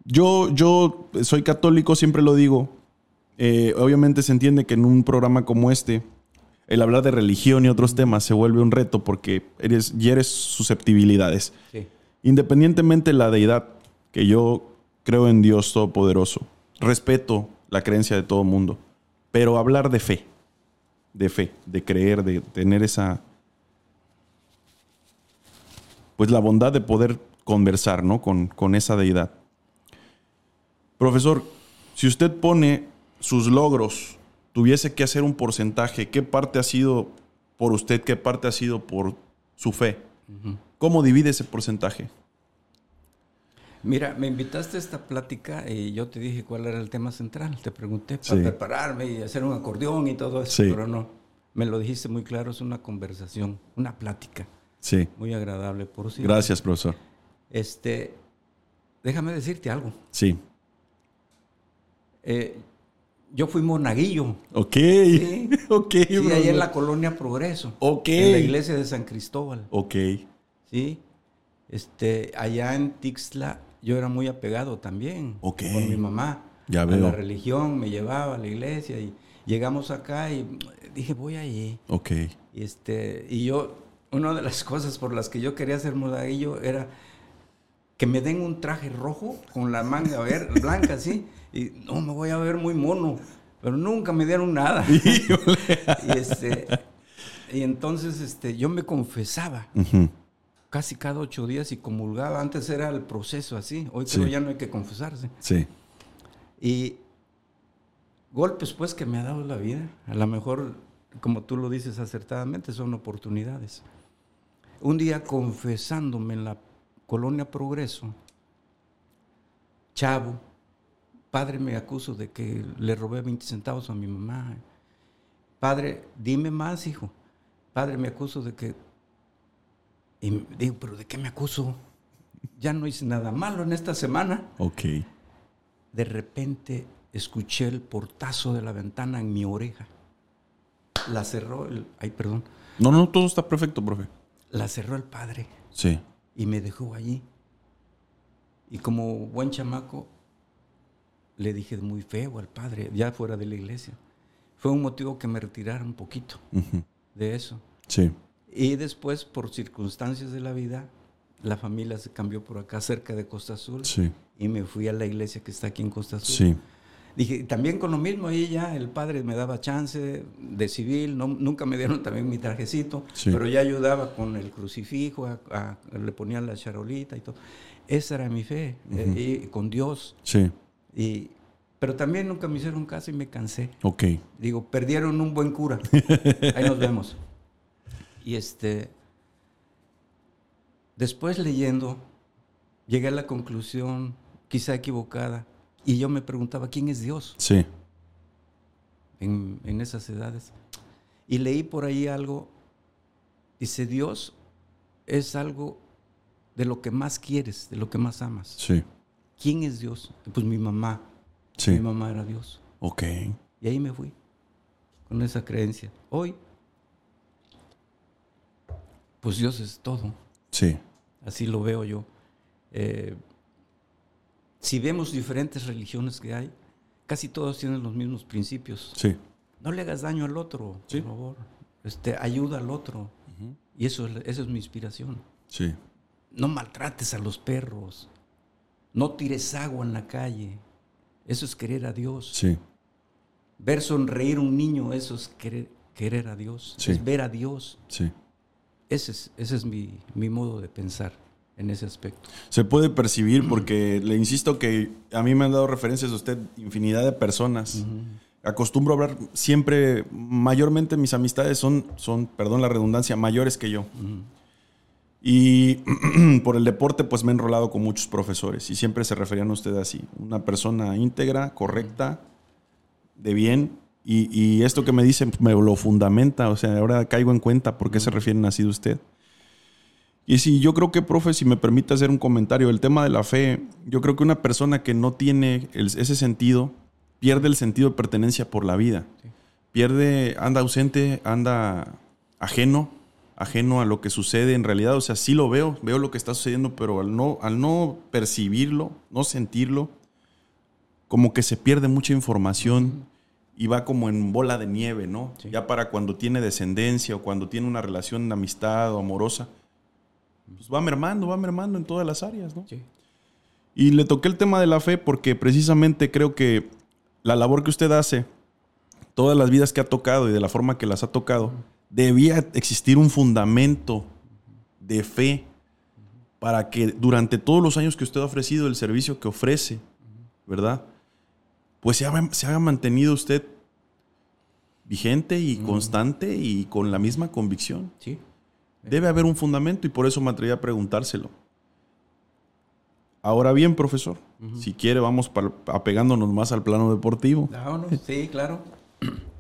Yo, yo soy católico, siempre lo digo. Eh, obviamente se entiende que en un programa como este, el hablar de religión y otros temas se vuelve un reto porque eres, hieres susceptibilidades. sí. Independientemente de la deidad, que yo creo en Dios Todopoderoso, respeto la creencia de todo mundo, pero hablar de fe, de fe, de creer, de tener esa, pues la bondad de poder conversar, ¿no? Con, con esa deidad. Profesor, si usted pone sus logros, tuviese que hacer un porcentaje, ¿qué parte ha sido por usted, qué parte ha sido por su fe? ¿Cómo divide ese porcentaje? Mira, me invitaste a esta plática y yo te dije cuál era el tema central. Te pregunté para Sí. prepararme y hacer un acordeón y todo eso, Sí. pero no. Me lo dijiste muy claro, es una conversación, una plática Sí. muy agradable, por cierto. Gracias, profesor. Este, déjame decirte algo. Sí. Eh, yo fui monaguillo. Ok. Sí. *laughs* Ok, Sí, ahí en la colonia Progreso. Ok. En la iglesia de San Cristóbal. Ok. Sí. Este, allá en Tixla yo era muy apegado también. Ok. Con mi mamá. Ya A veo. la religión, me llevaba a la iglesia y llegamos acá y dije, voy allí. Ok. Y, este, y yo, una de las *laughs* cosas por las que yo quería ser monaguillo era que me den un traje rojo con la manga ver- *laughs* blanca, así. Y no, me voy a ver muy mono. Pero nunca me dieron nada. *laughs* y, este, y entonces este, yo me confesaba casi cada ocho días y comulgaba. Antes era el proceso así. Hoy Sí. creo ya no hay que confesarse. Sí. Y golpes pues que me ha dado la vida. A lo mejor, como tú lo dices acertadamente, son oportunidades. Un día confesándome en la colonia Progreso, chavo, padre me acuso de que le robé 20 centavos a mi mamá. Padre, dime más, hijo. Padre, me acuso de que... Y digo, pero ¿de qué me acuso? Ya no hice nada malo en esta semana Ok. de repente escuché el portazo de la ventana en mi oreja. La cerró el, ay, perdón, No, no, todo está perfecto, profe. la cerró el padre Sí. Y me dejó allí. Y como buen chamaco, le dije muy feo al padre, ya fuera de la iglesia. Fue un motivo que me retirara un poquito de eso. Sí. Y después, por circunstancias de la vida, la familia se cambió por acá, cerca de Costa Azul. Sí. Y me fui a la iglesia que está aquí en Costa Azul. Sí. Dije, también con lo mismo, ahí ya el padre me daba chance de civil, no, nunca me dieron también mi trajecito, Sí. pero ya ayudaba con el crucifijo, a- a- le ponían la charolita y todo. Esa era mi fe, eh, y con Dios. Sí. Y, pero también nunca me hicieron caso y me cansé. Ok. Digo, perdieron un buen cura. *laughs* Ahí nos vemos. Y este, después leyendo, llegué a la conclusión, quizá equivocada, y yo me preguntaba, ¿quién es Dios Sí. en, en esas edades? Y leí por ahí algo, dice, Dios es algo de lo que más quieres, de lo que más amas. Sí. ¿Quién es Dios? Pues mi mamá. Sí. Mi mamá era Dios. Ok. Y ahí me fui, con esa creencia. Hoy, pues Dios es todo. Sí. Así lo veo yo. Eh, si vemos diferentes religiones que hay, casi todos tienen los mismos principios. Sí. No le hagas daño al otro, Sí. por favor. Este, ayuda al otro. Y eso, es- eso es mi inspiración. Sí. No maltrates a los perros. No tires agua en la calle. Eso es querer a Dios. Sí. Ver sonreír un niño, eso es querer, querer a Dios. Sí. Es ver a Dios. Sí. Ese es, ese es mi, mi modo de pensar en ese aspecto. Se puede percibir porque *clears throat* le insisto que a mí me han dado referencias de usted infinidad de personas. Acostumbro a hablar siempre, mayormente mis amistades son, son, perdón la redundancia, mayores que yo. Y *clears throat* por el deporte pues me he enrolado con muchos profesores y siempre se referían a usted así, una persona íntegra, correcta, de bien. Y, y esto que me dice me lo fundamenta, o sea, ahora caigo en cuenta por qué se refieren así de usted. Y sí, yo creo que, profe, si me permite hacer un comentario, el tema de la fe, yo creo que una persona que no tiene el- ese sentido, pierde el sentido de pertenencia por la vida. Pierde, anda ausente, anda ajeno, ajeno a lo que sucede en realidad. O sea, sí lo veo, veo lo que está sucediendo, pero al no, al no percibirlo, no sentirlo, como que se pierde mucha información y va como en bola de nieve, ¿no? Sí. Ya para cuando tiene descendencia o cuando tiene una relación de amistad o amorosa, pues va mermando, va mermando en todas las áreas, ¿no? Sí. Y le toqué el tema de la fe porque precisamente creo que la labor que usted hace, todas las vidas que ha tocado y de la forma que las ha tocado, debía existir un fundamento de fe para que durante todos los años que usted ha ofrecido el servicio que ofrece, ¿verdad? Pues se haga, se haga mantenido usted vigente y constante y con la misma convicción. Sí. Debe haber un fundamento y por eso me atreví a preguntárselo. Ahora bien, profesor, si quiere vamos apegándonos más al plano deportivo. Vámonos. Sí, claro. *clears throat*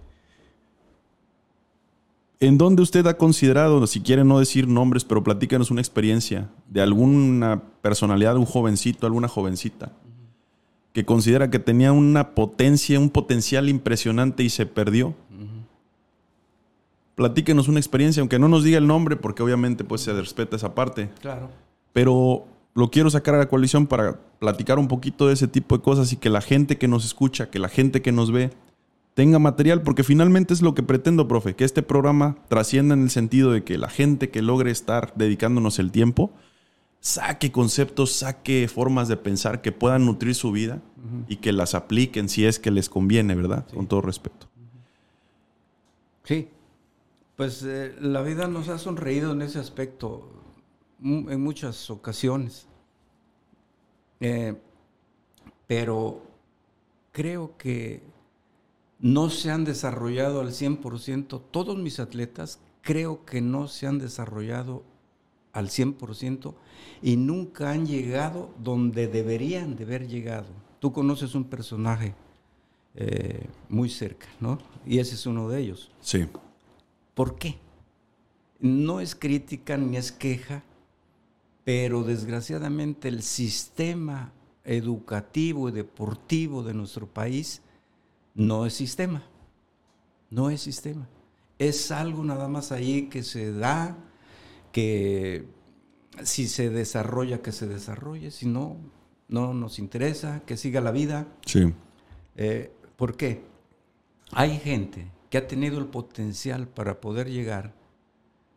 ¿En dónde usted ha considerado, si quiere no decir nombres, pero platícanos una experiencia de alguna personalidad, un jovencito, alguna jovencita, que considera que tenía una potencia, un potencial impresionante y se perdió? Platíquenos una experiencia, aunque no nos diga el nombre, porque obviamente pues se respeta esa parte. Claro. pero lo quiero sacar a la coalición para platicar un poquito de ese tipo de cosas y que la gente que nos escucha, que la gente que nos ve, tenga material, porque finalmente es lo que pretendo, profe, que este programa trascienda en el sentido de que la gente que logre estar dedicándonos el tiempo, saque conceptos, saque formas de pensar que puedan nutrir su vida y que las apliquen si es que les conviene, ¿verdad? Con todo respeto. Sí. Pues eh, la vida nos ha sonreído en ese aspecto en muchas ocasiones. Eh, pero creo que no se han desarrollado al 100%, todos mis atletas creo que no se han desarrollado al 100% y nunca han llegado donde deberían de haber llegado. Tú conoces un personaje eh, muy cerca, ¿no? Y ese es uno de ellos. Sí, ¿Por qué? No es crítica ni es queja, pero desgraciadamente el sistema educativo y deportivo de nuestro país no es sistema. No es sistema. Es algo nada más ahí que se da, que si se desarrolla, que se desarrolle, si no, no nos interesa, que siga la vida. sí, Eh, ¿Por qué? Hay gente que ha tenido el potencial para poder llegar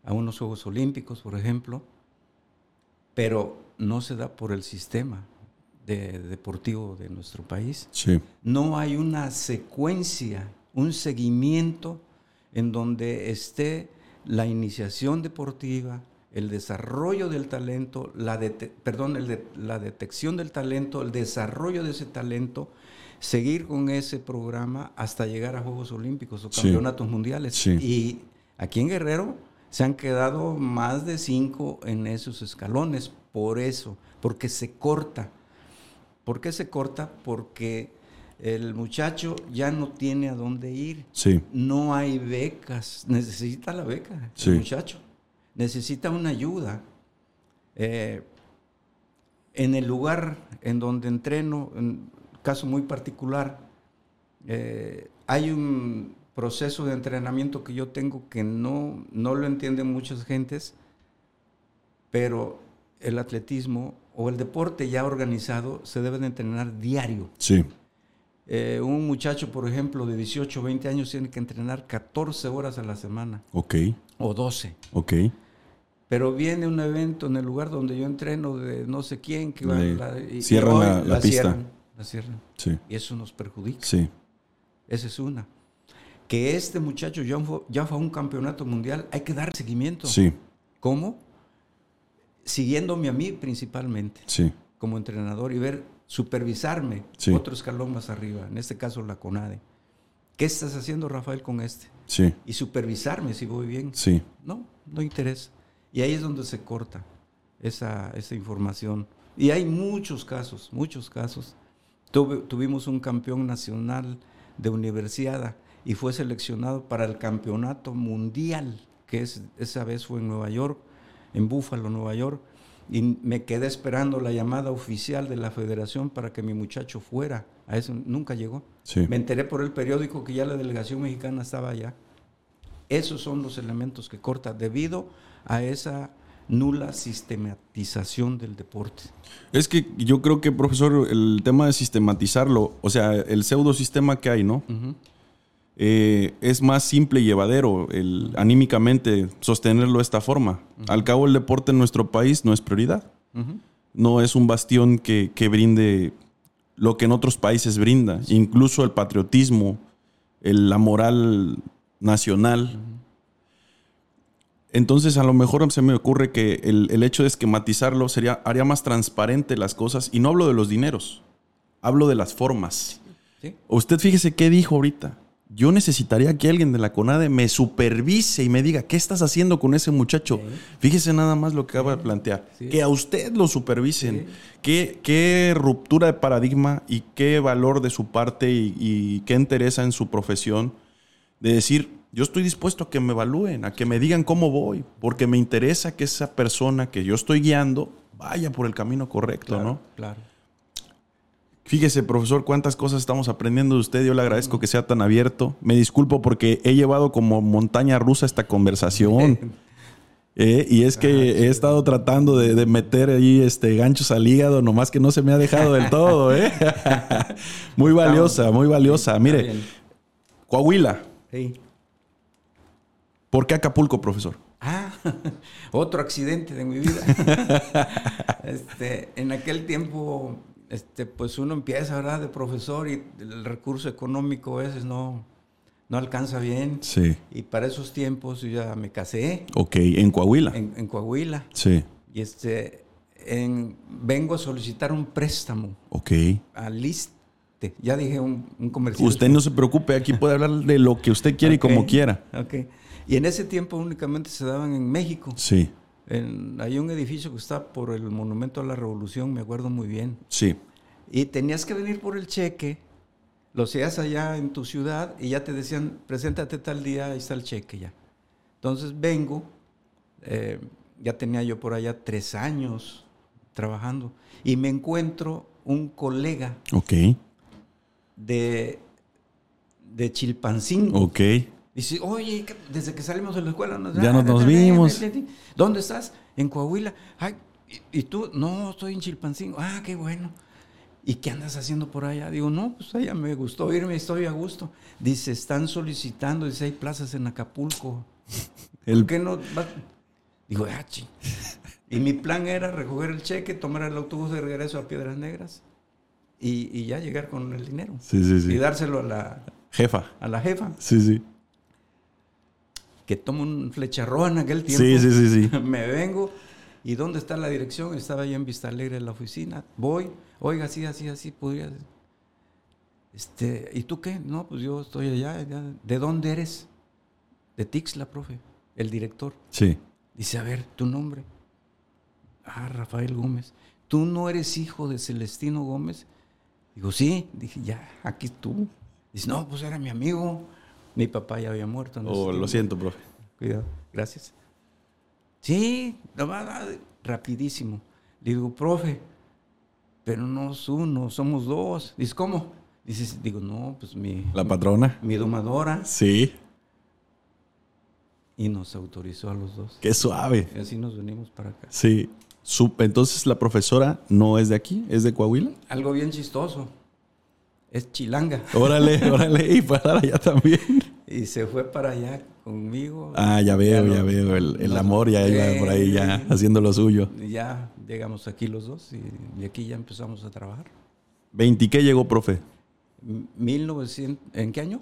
a unos Juegos Olímpicos, por ejemplo, pero no se da por el sistema de- deportivo de nuestro país. sí, No hay una secuencia, un seguimiento en donde esté la iniciación deportiva, el desarrollo del talento, la dete- perdón, el de- la detección del talento, el desarrollo de ese talento, seguir con ese programa hasta llegar a Juegos Olímpicos o Sí. campeonatos mundiales. Sí. Y aquí en Guerrero se han quedado más de cinco en esos escalones, por eso, porque se corta. ¿Por qué se corta? Porque el muchacho ya no tiene a dónde ir. sí, No hay becas. Necesita la beca Sí. el muchacho. Necesita una ayuda. Eh, en el lugar en donde entreno, en caso muy particular, eh, hay un proceso de entrenamiento que yo tengo que no, no lo entienden muchas gentes, pero el atletismo o el deporte ya organizado se debe de entrenar diario. Sí. Eh, un muchacho, por ejemplo, de 18 o 20 años tiene que entrenar 14 horas a la semana. Ok. O 12. Ok. Pero viene un evento en el lugar donde yo entreno de no sé quién que y, cierran la, pista. La cierran. Sí. Y eso nos perjudica. Sí. Esa es una. Que este muchacho ya fue, ya fue a un campeonato mundial, hay que dar seguimiento. Sí. ¿Cómo? Siguiéndome a mí principalmente. Sí. Como entrenador y ver, supervisarme Sí. otro escalón más arriba, en este caso la CONADE. ¿Qué estás haciendo, Rafael, con este? Sí. Y supervisarme si voy bien. Sí. No, no interesa. Y ahí es donde se corta esa, esa información. Y hay muchos casos, muchos casos. Tuve- tuvimos un campeón nacional de universidad y fue seleccionado para el campeonato mundial, que es, esa vez fue en Nueva York, en Buffalo, Nueva York. Y me quedé esperando la llamada oficial de la federación para que mi muchacho fuera. A eso nunca llegó. Sí. Me enteré por el periódico que ya la delegación mexicana estaba allá. Esos son los elementos que corta debido a esa nula sistematización del deporte. Es que yo creo que, profesor, el tema de sistematizarlo, o sea, el pseudo sistema que hay, ¿no? Eh, es más simple y llevadero el, anímicamente sostenerlo de esta forma. Al cabo, el deporte en nuestro país no es prioridad. No es un bastión que, que brinde lo que en otros países brinda. Incluso el patriotismo, el- la moral nacional. Entonces, a lo mejor se me ocurre que el, el hecho de esquematizarlo sería, haría más transparente las cosas. Y no hablo de los dineros, hablo de las formas. ¿Sí? Usted fíjese qué dijo ahorita. Yo necesitaría que alguien de la CONADE me supervise y me diga, ¿qué estás haciendo con ese muchacho? Fíjese nada más lo que acaba de plantear. Sí. Que a usted lo supervisen. ¿Qué, qué ruptura de paradigma y qué valor de su parte y, y qué interesa en su profesión de decir, yo estoy dispuesto a que me evalúen, a que me digan cómo voy, porque me interesa que esa persona que yo estoy guiando vaya por el camino correcto, Claro, ¿no? Claro. Fíjese, profesor, cuántas cosas estamos aprendiendo de usted. Yo le agradezco que sea tan abierto. Me disculpo porque he llevado como montaña rusa esta conversación. *laughs* Eh, y es que he estado tratando de, de meter ahí este, ganchos al hígado, nomás que no se me ha dejado del todo. ¿eh? *laughs* muy valiosa, muy valiosa. Mire. Coahuila. Sí. ¿Por qué Acapulco, profesor? Ah, *laughs* otro accidente de mi vida. *laughs* este, en aquel tiempo, este, pues uno empieza, ¿verdad? De profesor y el recurso económico a veces no, no alcanza bien. Sí. Y para esos tiempos yo ya me casé Ok, en Coahuila. en, en Coahuila. Sí. Y este, en- vengo a solicitar un préstamo Ok. ISTE. Ya dije un, un comercial. Usted no se preocupe, aquí puede hablar de lo que usted quiere y como quiera. ok. Y en ese tiempo únicamente se daban en México. Sí, En- hay un edificio que está por el Monumento a la Revolución, me acuerdo muy bien. sí. Y tenías que venir por el cheque, lo hacías allá en tu ciudad y ya te decían, preséntate tal día, ahí está el cheque ya. Entonces vengo, eh, ya tenía yo por allá tres años trabajando y me encuentro un colega Ok. de, de Chilpancingo. Ok. Dice, oye, ¿qué- desde que salimos de la escuela nos, Ya no nos vimos. ¿Dónde estás? En Coahuila. Ay, ¿y, y tú? No, estoy en Chilpancingo. Ah, qué bueno. ¿Y qué andas haciendo por allá? Digo, no, pues allá me gustó irme, estoy a gusto. Dice, están solicitando, dice, hay plazas en Acapulco. *laughs* El- ¿Por qué no? vas? Digo, ah. Y mi plan era recoger el cheque, tomar el autobús de regreso a Piedras Negras y, y ya llegar con el dinero. Sí, sí, sí. Y dárselo a la, Jefa. a la jefa Sí, sí. Que tomo un flecharrón en aquel tiempo. Sí, sí, sí, sí. *laughs* Me vengo y ¿dónde está la dirección? Estaba ahí en Vista Alegre en la oficina. Voy, oiga, así, así, así, podría. Este, ¿y tú qué? No, pues yo estoy allá. allá. ¿De dónde eres? De Tixla, profe, el director. Sí. Dice, a ver, tu nombre. Ah, Rafael Gómez. ¿Tú no eres hijo de Celestino Gómez? Digo, sí. Dije, ya, aquí tú. Dice, no, pues era mi amigo. Mi papá ya había muerto. ese Oh, lo siento, profe. Cuidado, gracias. Sí, nomás, rapidísimo. Le digo, profe, pero no es uno, somos dos. Dice, ¿cómo? Dice, digo, no, pues mi... La patrona. Mi domadora. Sí. Y nos autorizó a los dos. Qué suave. Y así nos venimos para acá. Sí. Entonces la profesora no es de aquí, es de Coahuila. Algo bien chistoso. Es chilanga. Órale, *laughs* órale. Y para allá también. Y se fue para allá conmigo. Ah, ya veo, ya, veo. El, amor ya iba por ahí ya haciendo lo suyo. Ya llegamos aquí los dos y, aquí ya empezamos a trabajar. ¿20 qué llegó, profe? 1900, ¿En qué año?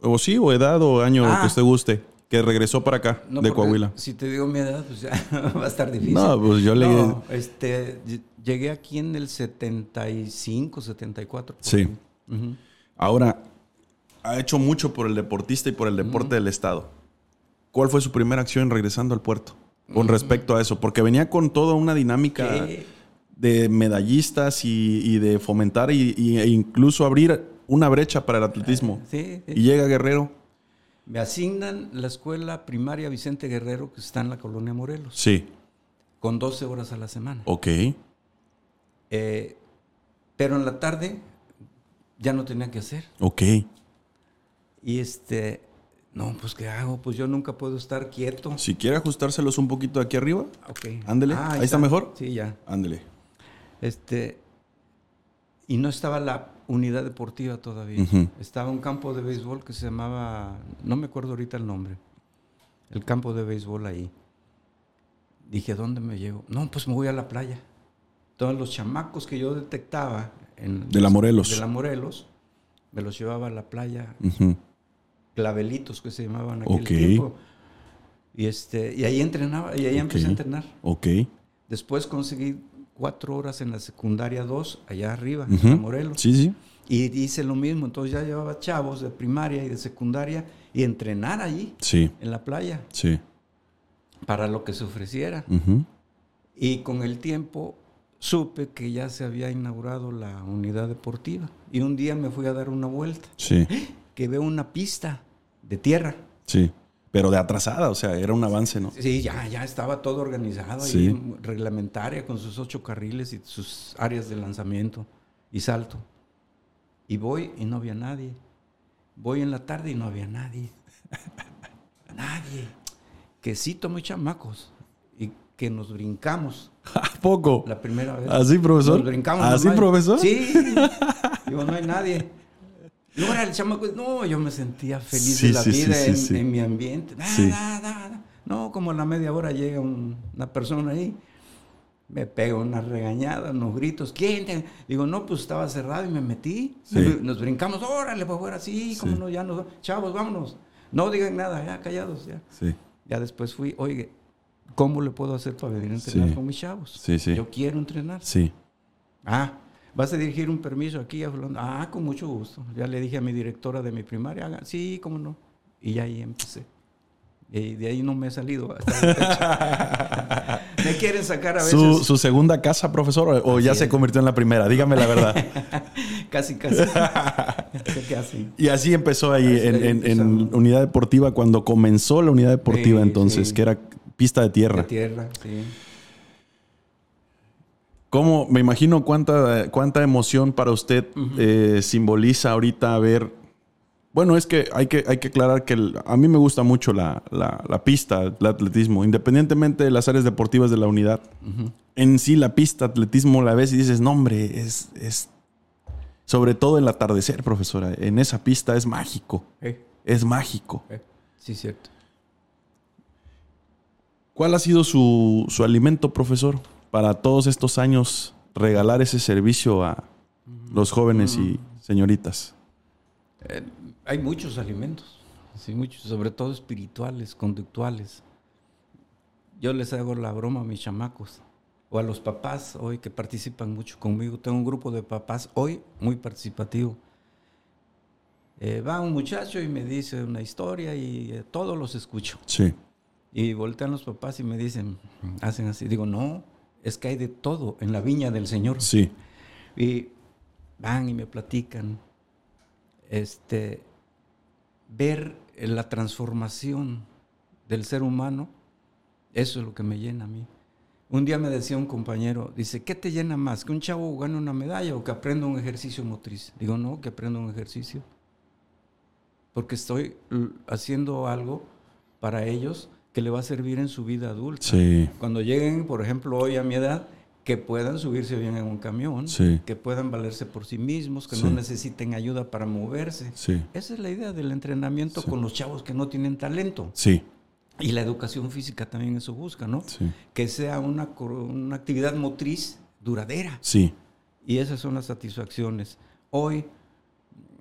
O sí, o edad o año que ah. usted guste. Que regresó para acá, de Coahuila. Si te digo mi edad, pues ya *laughs* va a estar difícil. No, pues yo le... No, este, llegué aquí en el 75, 74. Sí. Ahora, ha hecho mucho por el deportista y por el deporte del Estado. ¿Cuál fue su primera acción regresando al puerto con respecto a eso? Porque venía con toda una dinámica de medallistas y, de fomentar y, e incluso abrir una brecha para el atletismo. Sí, Y llega Guerrero. Me asignan la escuela primaria Vicente Guerrero, que está en la colonia Morelos. Sí. Con 12 horas a la semana. Ok. Eh, pero en la tarde ya no tenía que hacer. Ok. Y este, no, pues ¿qué hago? Pues yo nunca puedo estar quieto. Si quiere ajustárselos un poquito aquí arriba. Ok. Ándele. Ah, ahí, está. mejor? Sí, ya. Ándele. Este, y no estaba la unidad deportiva todavía. Estaba un campo de béisbol que se llamaba, no me acuerdo ahorita el nombre, el campo de béisbol ahí. Dije, ¿dónde me llevo? No, pues me voy a la playa. Todos los chamacos que yo detectaba de la Morelos. De la Morelos. Me los llevaba a la playa. Clavelitos que se llamaban aquel tiempo. Y, este, y ahí entrenaba, y ahí empecé a entrenar. Ok. Después conseguí cuatro horas en la secundaria 2, allá arriba, en la Morelos. Sí, sí. Y hice lo mismo. Entonces ya llevaba chavos de primaria y de secundaria y entrenar allí. Sí. En la playa. Sí. Para lo que se ofreciera. Y con el tiempo supe que ya se había inaugurado la unidad deportiva. Y un día me fui a dar una vuelta. Sí. Que veo una pista de tierra. Sí. Pero de atrasada, o sea, era un avance, ¿no? Sí, ya, ya estaba todo organizado, sí. reglamentaria, con sus ocho carriles y sus áreas de lanzamiento y salto. Y voy y no había nadie. Voy en la tarde y no había nadie. *laughs* nadie. Que sí tomé chamacos y que nos brincamos *laughs* ¿A poco? La primera vez. ¿Así, profesor? Nos brincamos. ¿Así, profesor? Sí. *laughs* Digo, no hay nadie. No, era el chamaco. No, yo me sentía feliz de la vida en, mi ambiente. No, como a la media hora llega una persona ahí. Me pega una regañada, unos gritos. ¿Quién? Te? Digo, no, pues estaba cerrado y me metí. Nos brincamos, órale, pues fuera, sí, como no, ya nos. Chavos, vámonos. No digan nada, ya callados, ya. Sí. Ya después fui, oye, ¿Cómo le puedo hacer para venir a entrenar con mis chavos? Sí, sí. Yo quiero entrenar. Sí. Ah, ¿vas a dirigir un permiso aquí hablando? Ah, con mucho gusto. Ya le dije a mi directora de mi primaria, sí, cómo no. Y ya ahí empecé. Y de ahí no me he salido. *laughs* me quieren sacar a veces. ¿Su, segunda casa, profesor? ¿O ya se convirtió en la primera? Dígame la verdad. *laughs* casi, casi. Y así empezó ahí, en, Unidad Deportiva, cuando comenzó la Unidad Deportiva entonces, que era pista de tierra. De tierra, sí. ¿Cómo, me imagino cuánta, cuánta emoción para usted eh, simboliza ahorita ver... Bueno, es que hay que, hay que aclarar que a mí me gusta mucho la, pista, el atletismo, independientemente de las áreas deportivas de la unidad. En sí, la pista, atletismo, la ves y dices, no, hombre, es, es sobre todo el atardecer, profesora. En esa pista es mágico. Es mágico. Sí, cierto. ¿Cuál ha sido su, alimento, profesor, para todos estos años regalar ese servicio a los jóvenes y señoritas? Eh, hay muchos alimentos, sí, muchos, sobre todo espirituales, conductuales. Yo les hago la broma a mis chamacos o a los papás hoy que participan mucho conmigo. Tengo un grupo de papás hoy muy participativo. Eh, va un muchacho y me dice una historia y eh, todos los escucho. Sí. Y voltean los papás y me dicen, hacen así. Digo, no, es que hay de todo en la viña del Señor. Sí. Y van y me platican. Este, ver la transformación del ser humano, eso es lo que me llena a mí. Un día me decía un compañero, dice, ¿qué te llena más? ¿Que un chavo gane una medalla o que aprenda un ejercicio motriz? Digo, no, que aprenda un ejercicio. Porque estoy haciendo algo para ellos que le va a servir en su vida adulta. Sí. Cuando lleguen, por ejemplo, hoy a mi edad, que puedan subirse bien en un camión, que puedan valerse por sí mismos, que no necesiten ayuda para moverse. Sí. Esa es la idea del entrenamiento con los chavos que no tienen talento. Sí. Y la educación física también eso busca, ¿no? Que sea una, una actividad motriz duradera. Sí. Y esas son las satisfacciones. Hoy,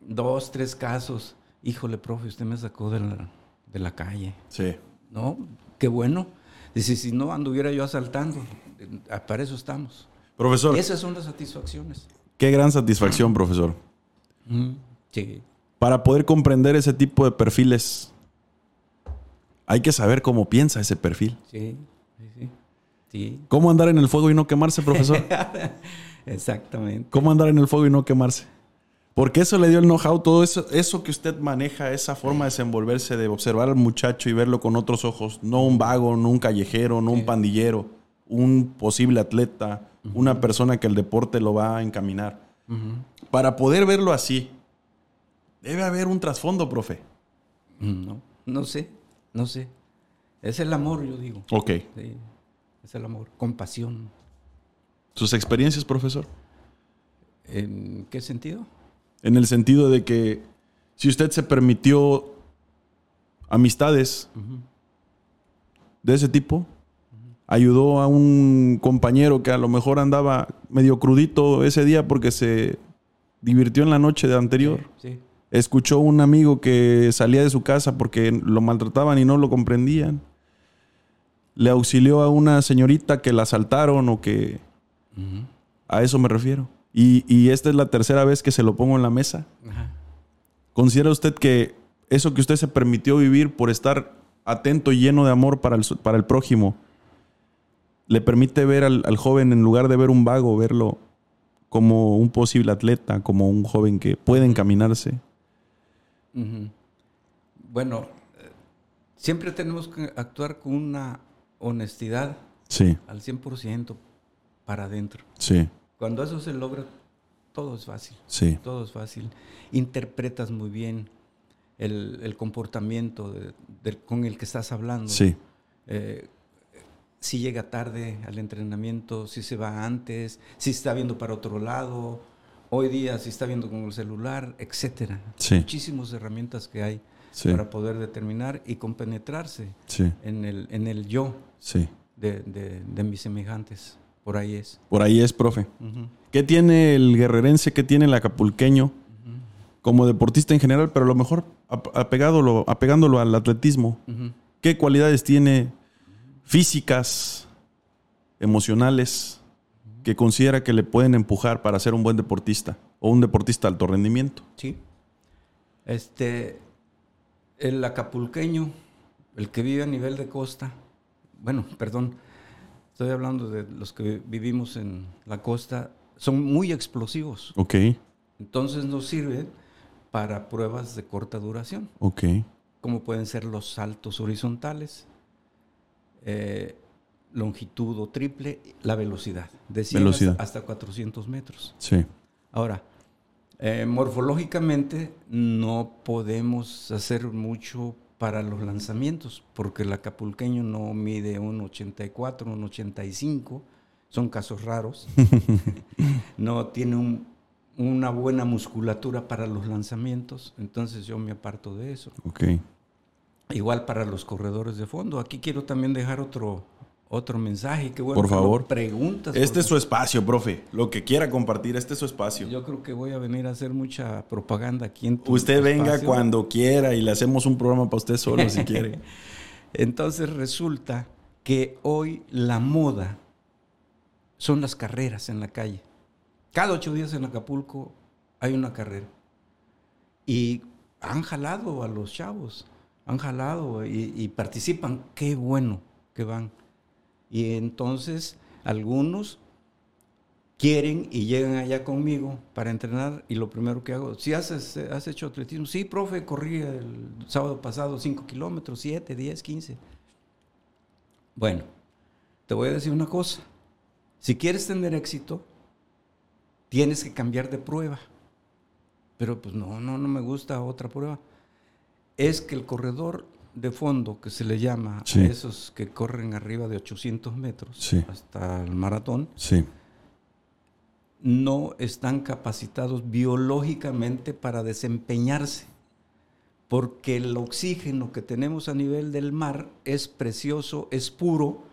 dos, tres casos. Híjole, profe, usted me sacó de la, de la calle. Sí. ¿No? Qué bueno. Dice, si no anduviera yo asaltando, para eso estamos. Profesor. Esas son las satisfacciones. Qué gran satisfacción, profesor. Sí. Para poder comprender ese tipo de perfiles, hay que saber cómo piensa ese perfil. Sí, sí, sí. ¿Cómo andar en el fuego y no quemarse, profesor? *laughs* Exactamente. ¿Cómo andar en el fuego y no quemarse? Porque eso le dio el know-how, todo eso, eso que usted maneja, esa forma de desenvolverse, de observar al muchacho y verlo con otros ojos, no un vago, no un callejero, no un pandillero, un posible atleta, una persona que el deporte lo va a encaminar. Para poder verlo así, debe haber un trasfondo, profe. No, no sé, no sé. Es el amor, yo digo. Ok. es el amor, compasión. ¿Sus experiencias, profesor? ¿En qué sentido? En el sentido de que si usted se permitió amistades de ese tipo, ayudó a un compañero que a lo mejor andaba medio crudito ese día porque se divirtió en la noche de anterior. Escuchó a un amigo que salía de su casa porque lo maltrataban y no lo comprendían. Le auxilió a una señorita que la asaltaron o que... A eso me refiero. Y, esta es la tercera vez que se lo pongo en la mesa. ¿Considera usted que eso que usted se permitió vivir por estar atento y lleno de amor para el, para el prójimo, le permite ver al, joven, en lugar de ver un vago, verlo como un posible atleta, como un joven que puede encaminarse? Bueno, siempre tenemos que actuar con una honestidad sí. al 100% para adentro. Sí. Cuando eso se logra, todo es fácil. Sí. Todo es fácil. Interpretas muy bien el, comportamiento con el que estás hablando. Sí. Eh, si llega tarde al entrenamiento, si se va antes, si está viendo para otro lado, hoy día si está viendo con el celular, etcétera. Sí. Muchísimas herramientas que hay para poder determinar y compenetrarse en, el, en el yo de mis semejantes. Por ahí es. Por ahí es, profe. ¿Qué tiene el guerrerense? ¿Qué tiene el acapulqueño? Como deportista en general, pero a lo mejor apegándolo, apegándolo al atletismo. ¿Qué cualidades tiene físicas, emocionales, que considera que le pueden empujar para ser un buen deportista o un deportista de alto rendimiento? Sí. Este, el acapulqueño, el que vive a nivel de costa, bueno, perdón, estoy hablando de los que vivimos en la costa, son muy explosivos. Ok. Entonces nos sirve para pruebas de corta duración. Ok. Como pueden ser los saltos horizontales, eh, longitud o triple, la velocidad. De 100 hasta 400 metros. Sí. Ahora, eh, morfológicamente no podemos hacer mucho para los lanzamientos, porque el acapulqueño no mide un 84, un 85, son casos raros. *laughs* no tiene una buena musculatura para los lanzamientos, entonces yo me aparto de eso. Okay. Igual para los corredores de fondo. Aquí quiero también dejar otro, otro mensaje. que bueno por favor. Preguntas. Este es su espacio, profe. Lo que quiera compartir, este es su espacio. Yo creo que voy a venir a hacer mucha propaganda aquí en tu Usted venga cuando quiera y le hacemos un programa para usted solo si quiere. *laughs* Entonces resulta que hoy la moda son las carreras en la calle. Cada ocho días en Acapulco hay una carrera. Y han jalado a los chavos, han jalado y, y participan. Qué bueno que van. Y entonces algunos quieren y llegan allá conmigo para entrenar y lo primero que hago, si haces, has hecho atletismo, sí, profe, corrí el sábado pasado 5 kilómetros, 7, 10, 15. Bueno, te voy a decir una cosa. Si quieres tener éxito, tienes que cambiar de prueba. Pero pues no, no, no me gusta otra prueba. Es que el corredor de fondo, que se le llama Sí. a esos que corren arriba de 800 metros Sí. hasta el maratón, Sí, no están capacitados biológicamente para desempeñarse, porque el oxígeno que tenemos a nivel del mar es precioso, es puro,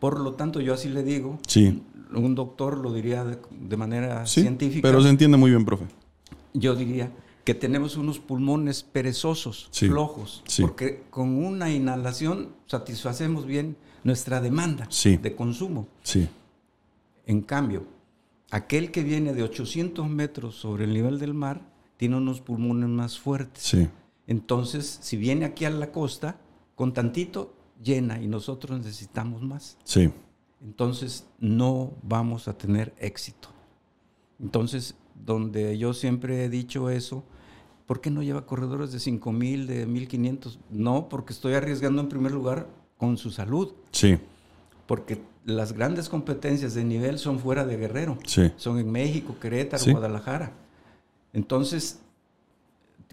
por lo tanto yo así le digo, sí. un doctor lo diría de, de manera científica, pero se entiende muy bien, profe. yo diría que tenemos unos pulmones perezosos, Sí, flojos, sí. porque con una inhalación satisfacemos bien nuestra demanda Sí. de consumo. Sí, En cambio, aquel que viene de 800 metros sobre el nivel del mar tiene unos pulmones más fuertes. sí, Entonces, si viene aquí a la costa, con tantito llena y nosotros necesitamos más. sí, Entonces, no vamos a tener éxito. Entonces, donde yo siempre he dicho eso, ¿por qué no lleva corredores de 5000, de 1500? No, porque estoy arriesgando en primer lugar con su salud, sí, porque las grandes competencias de nivel son fuera de Guerrero sí, son en México, Querétaro, Sí. Guadalajara. Entonces,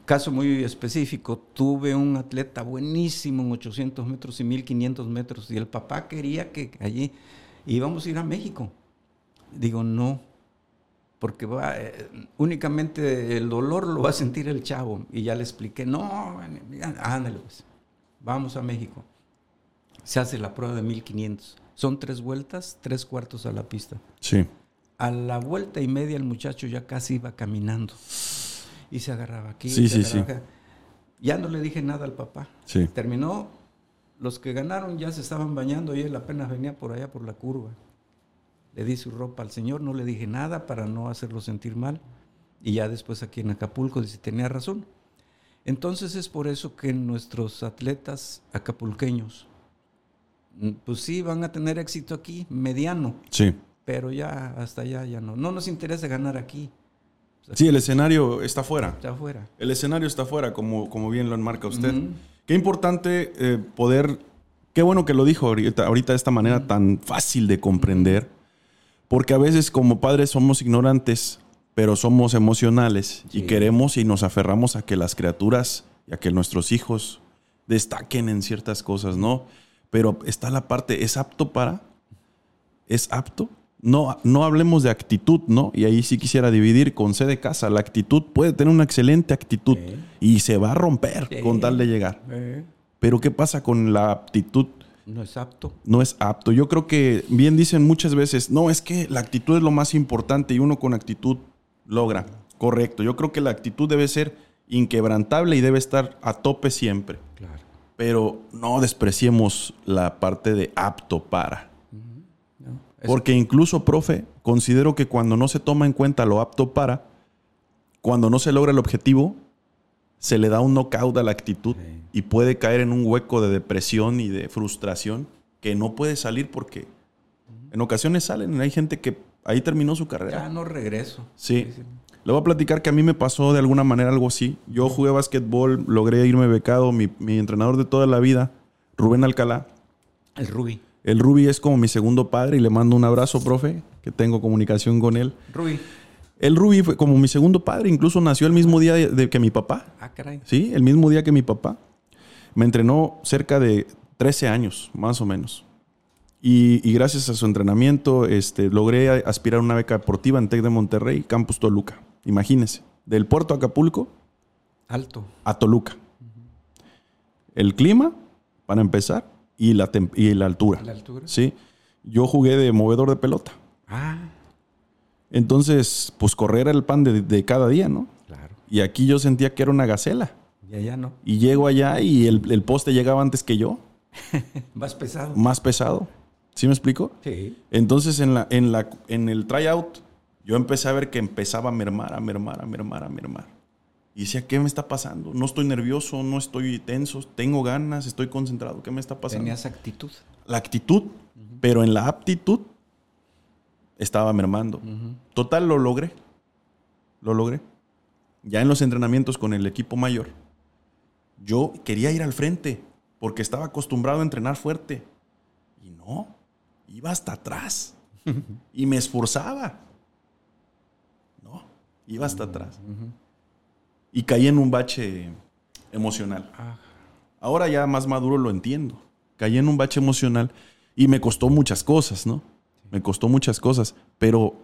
caso muy específico, tuve un atleta buenísimo en 800 metros y 1500 metros y el papá quería que allí íbamos a ir a México. Digo, no, porque va, eh, únicamente el dolor lo va a sentir el chavo. Y ya le expliqué, no, ándale pues, vamos a México. Se hace la prueba de 1500. Son tres vueltas, tres cuartos a la pista. sí. A la vuelta y media el muchacho ya casi iba caminando. Y se agarraba aquí. Sí, se sí, sí. acá. Ya no le dije nada al papá. Sí. Terminó, los que ganaron ya se estaban bañando y él apenas venía por allá por la curva. Le di su ropa al señor, no le dije nada para no hacerlo sentir mal. Y ya después aquí en Acapulco dice, tenía razón. Entonces es por eso que nuestros atletas acapulqueños, mm, pues sí, van a tener éxito aquí, mediano, Sí. pero ya hasta allá ya no. No nos interesa ganar aquí, Sí, el escenario está fuera. está afuera. El escenario está fuera, como, como bien lo enmarca usted. Qué importante eh, poder. Qué bueno que lo dijo ahorita, ahorita de esta manera tan fácil de comprender. Porque a veces, como padres, somos ignorantes, pero somos emocionales y queremos y nos aferramos a que las criaturas y a que nuestros hijos destaquen en ciertas cosas, ¿no? Pero está la parte, ¿es apto para? ¿Es apto? No, no hablemos de actitud, ¿no? Y ahí sí quisiera dividir con C de casa. La actitud puede tener una excelente actitud y se va a romper con tal de llegar. Eh, Pero ¿qué pasa con la aptitud? No es apto. No es apto. Yo creo que bien dicen muchas veces, no, es que la actitud es lo más importante y uno con actitud logra. Correcto. Yo creo que la actitud debe ser inquebrantable y debe estar a tope siempre. Claro. Pero no despreciemos la parte de apto para. Porque incluso, profe, considero que cuando no se toma en cuenta lo apto para, cuando no se logra el objetivo, se le da un knockout a la actitud Sí. y puede caer en un hueco de depresión y de frustración que no puede salir porque en ocasiones salen. Hay gente que ahí terminó su ya carrera. no regreso. Sí. Le voy a platicar que a mí me pasó de alguna manera algo así. Yo jugué básquetbol, logré irme becado. Mi, mi entrenador de toda la vida, Rubén Alcalá, El Rubí. el Ruby es como mi segundo padre y le mando un abrazo, profe, que tengo comunicación con él. Rubí. El Ruby fue como mi segundo padre, incluso nació el mismo día de, de que mi papá. Ah, caray. Sí, el mismo día que mi papá. Me entrenó cerca de 13 años, más o menos. Y, y gracias a su entrenamiento este, logré aspirar a una beca deportiva en TEC de Monterrey, Campus Toluca. Imagínense, del puerto Acapulco Alto. a Toluca. El clima, para empezar, y la, tem- y la altura. La altura. Sí. Yo jugué de movedor de pelota. Ah, Entonces, pues correr era el pan de, de cada día, ¿no? claro. Y aquí yo sentía que era una gacela. Y allá no. Y llego allá y el, el poste llegaba antes que yo, *laughs* Más pesado. más pesado. ¿Sí me explico? Sí. Entonces, en, la, en, la, en el tryout, yo empecé a ver que empezaba a mermar, a mermar, a mermar, a mermar. Y decía, ¿qué me está pasando? No estoy nervioso, no estoy tenso, tengo ganas, estoy concentrado. ¿Qué me está pasando? Tenías actitud. La actitud, pero en la aptitud estaba mermando. Total, lo logré. Lo logré. Ya en los entrenamientos con el equipo mayor, yo quería ir al frente porque estaba acostumbrado a entrenar fuerte. Y no. iba hasta atrás *laughs* y me esforzaba. No, iba hasta atrás. Y caí en un bache emocional. Ah, Ahora ya más maduro lo entiendo. Caí en un bache emocional y me costó muchas cosas, ¿no? Me costó muchas cosas, pero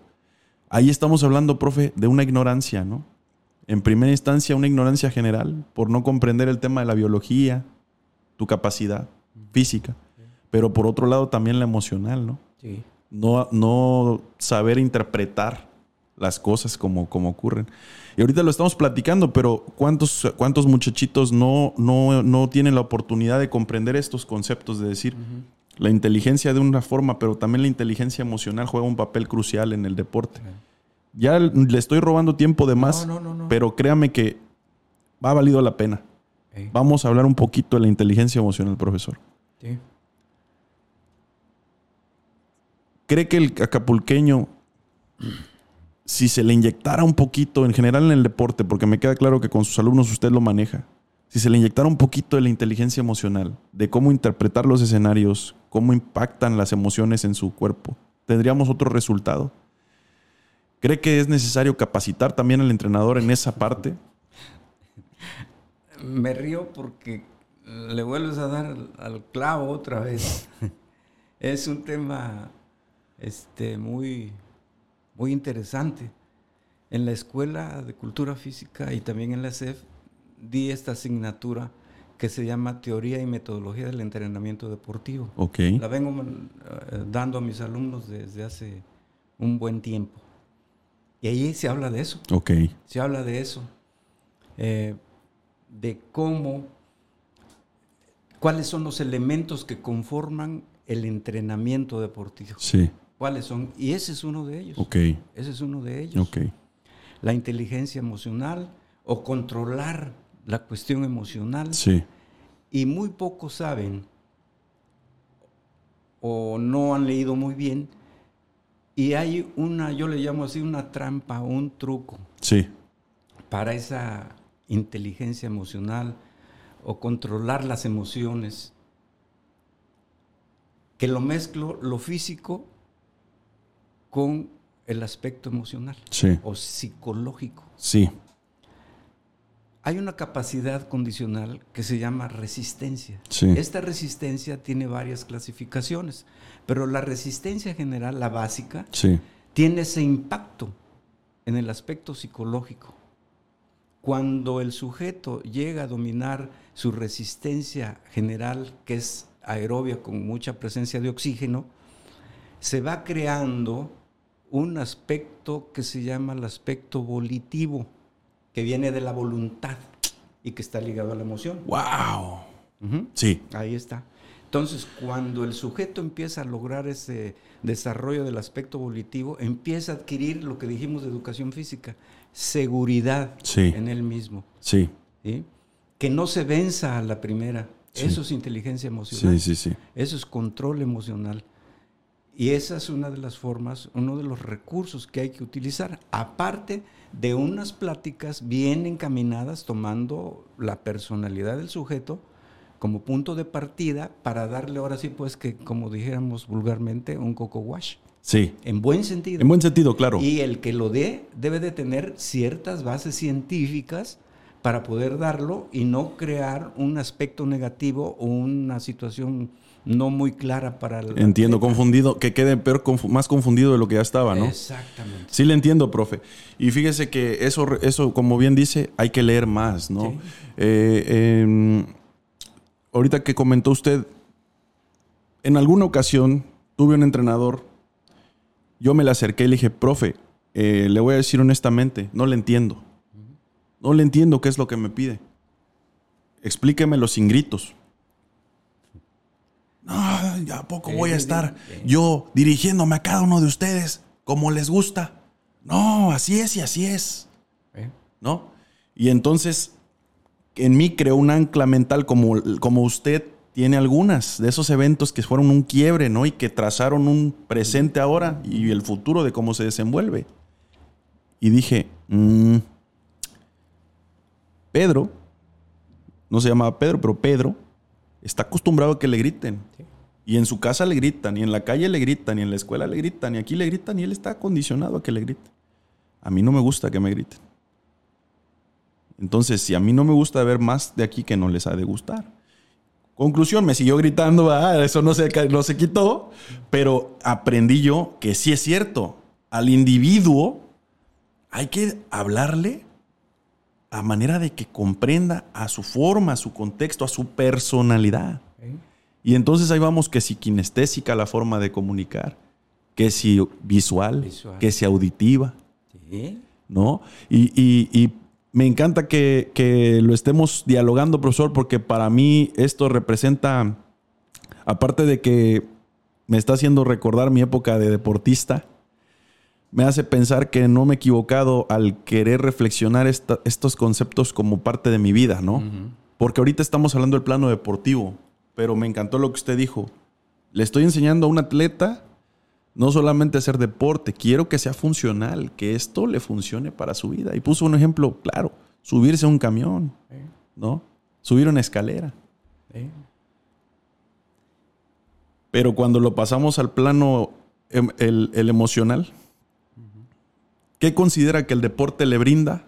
ahí estamos hablando, profe, de una ignorancia, ¿no? En primera instancia, una ignorancia general por no comprender el tema de la biología, tu capacidad física, pero por otro lado también la emocional, ¿no? sí. No, no saber interpretar las cosas como, como ocurren. Y ahorita lo estamos platicando, pero ¿cuántos, cuántos muchachitos no, no, no tienen la oportunidad de comprender estos conceptos? De decir, la inteligencia de una forma, pero también la inteligencia emocional juega un papel crucial en el deporte. Ya le estoy robando tiempo de más, No, no, no, no. pero créame que ha valido la pena. Vamos a hablar un poquito de la inteligencia emocional, profesor. sí. ¿Cree que el acapulqueño, si se le inyectara un poquito, en general en el deporte, porque me queda claro que con sus alumnos usted lo maneja, si se le inyectara un poquito de la inteligencia emocional, de cómo interpretar los escenarios, cómo impactan las emociones en su cuerpo, tendríamos otro resultado? ¿Cree que es necesario capacitar también al entrenador en esa parte? Me río porque le vuelves a dar al, clavo otra vez. es un tema este, muy, muy interesante. En la Escuela de Cultura Física y también en la CEF di esta asignatura que se llama Teoría y Metodología del Entrenamiento Deportivo. Ok. La vengo eh, dando a mis alumnos desde hace un buen tiempo. Y ahí se habla de eso Ok. se habla de eso, eh, de cómo, cuáles son los elementos que conforman el entrenamiento deportivo. Sí. ¿Cuáles son? Y ese es uno de ellos. Ok. Ese es uno de ellos. Ok. La inteligencia emocional o controlar la cuestión emocional. Sí. Y muy pocos saben o no han leído muy bien. Y hay una, yo le llamo así, una trampa, un truco Sí. para esa inteligencia emocional o controlar las emociones, que lo mezclo lo físico con el aspecto emocional Sí. o psicológico. Sí. Hay una capacidad condicional que se llama resistencia. Sí. Esta resistencia tiene varias clasificaciones, pero la resistencia general, la básica, Sí. tiene ese impacto en el aspecto psicológico. Cuando el sujeto llega a dominar su resistencia general, que es aerobia con mucha presencia de oxígeno, se va creando un aspecto que se llama el aspecto volitivo, que viene de la voluntad y que está ligado a la emoción. ¡Wow! Sí. Ahí está. Entonces, cuando el sujeto empieza a lograr ese desarrollo del aspecto volitivo, empieza a adquirir lo que dijimos de educación física, seguridad Sí. en él mismo. Sí. ¿sí? Que no se venza a la primera. Sí. Eso es inteligencia emocional. Sí, sí, sí. Eso es control emocional. Y esa es una de las formas, uno de los recursos que hay que utilizar, aparte de unas pláticas bien encaminadas, tomando la personalidad del sujeto como punto de partida para darle ahora sí, pues que como dijéramos vulgarmente, un coco wash, Sí. en buen sentido. En buen sentido, claro. Y el que lo dé debe de tener ciertas bases científicas para poder darlo y no crear un aspecto negativo o una situación no muy clara para el Entiendo, confundido, que quede peor, más confundido de lo que ya estaba, ¿no? Exactamente. Sí le entiendo, profe. Y fíjese que eso, eso como bien dice, hay que leer más, ¿no? Sí. Eh, em, ahorita que comentó usted, en alguna ocasión tuve un entrenador, yo me le acerqué y le dije, profe, eh, le voy a decir honestamente, no le entiendo. No le entiendo qué es lo que me pide. Explíquemelo sin gritos. No, ¿a poco voy a estar yo dirigiéndome a cada uno de ustedes como les gusta? No, así es y así es. ¿Eh? ¿no? Y entonces en mí creó un ancla mental como, como usted tiene algunas de esos eventos que fueron un quiebre, ¿no? Y que trazaron un presente ahora y el futuro de cómo se desenvuelve. Y dije, mm, Pedro, no se llamaba Pedro, pero Pedro, está acostumbrado a que le griten. Sí. Y en su casa le gritan, y en la calle le gritan, y en la escuela le gritan, y aquí le gritan, y él está condicionado a que le griten. A mí no me gusta que me griten. Entonces, si a mí no me gusta ver más de aquí que no les ha de gustar. Conclusión, me siguió gritando, ah, eso no se, no se quitó, pero aprendí yo que sí es cierto. Al individuo hay que hablarle a manera de que comprenda a su forma, a su contexto, a su personalidad. Y entonces ahí vamos que si kinestésica la forma de comunicar, que si visual, que si auditiva, ¿no? Y, me encanta que, lo estemos dialogando, profesor, porque para mí esto representa, aparte de que me está haciendo recordar mi época de deportista, me hace pensar que no me he equivocado al querer reflexionar estos conceptos como parte de mi vida, ¿no? Porque ahorita estamos hablando del plano deportivo, pero me encantó lo que usted dijo. Le estoy enseñando a un atleta no solamente hacer deporte, quiero que sea funcional, que esto le funcione para su vida. Y puso un ejemplo claro, subirse a un camión, ¿no? Subir una escalera. Pero cuando lo pasamos al plano em, el, emocional, ¿qué considera que el deporte le brinda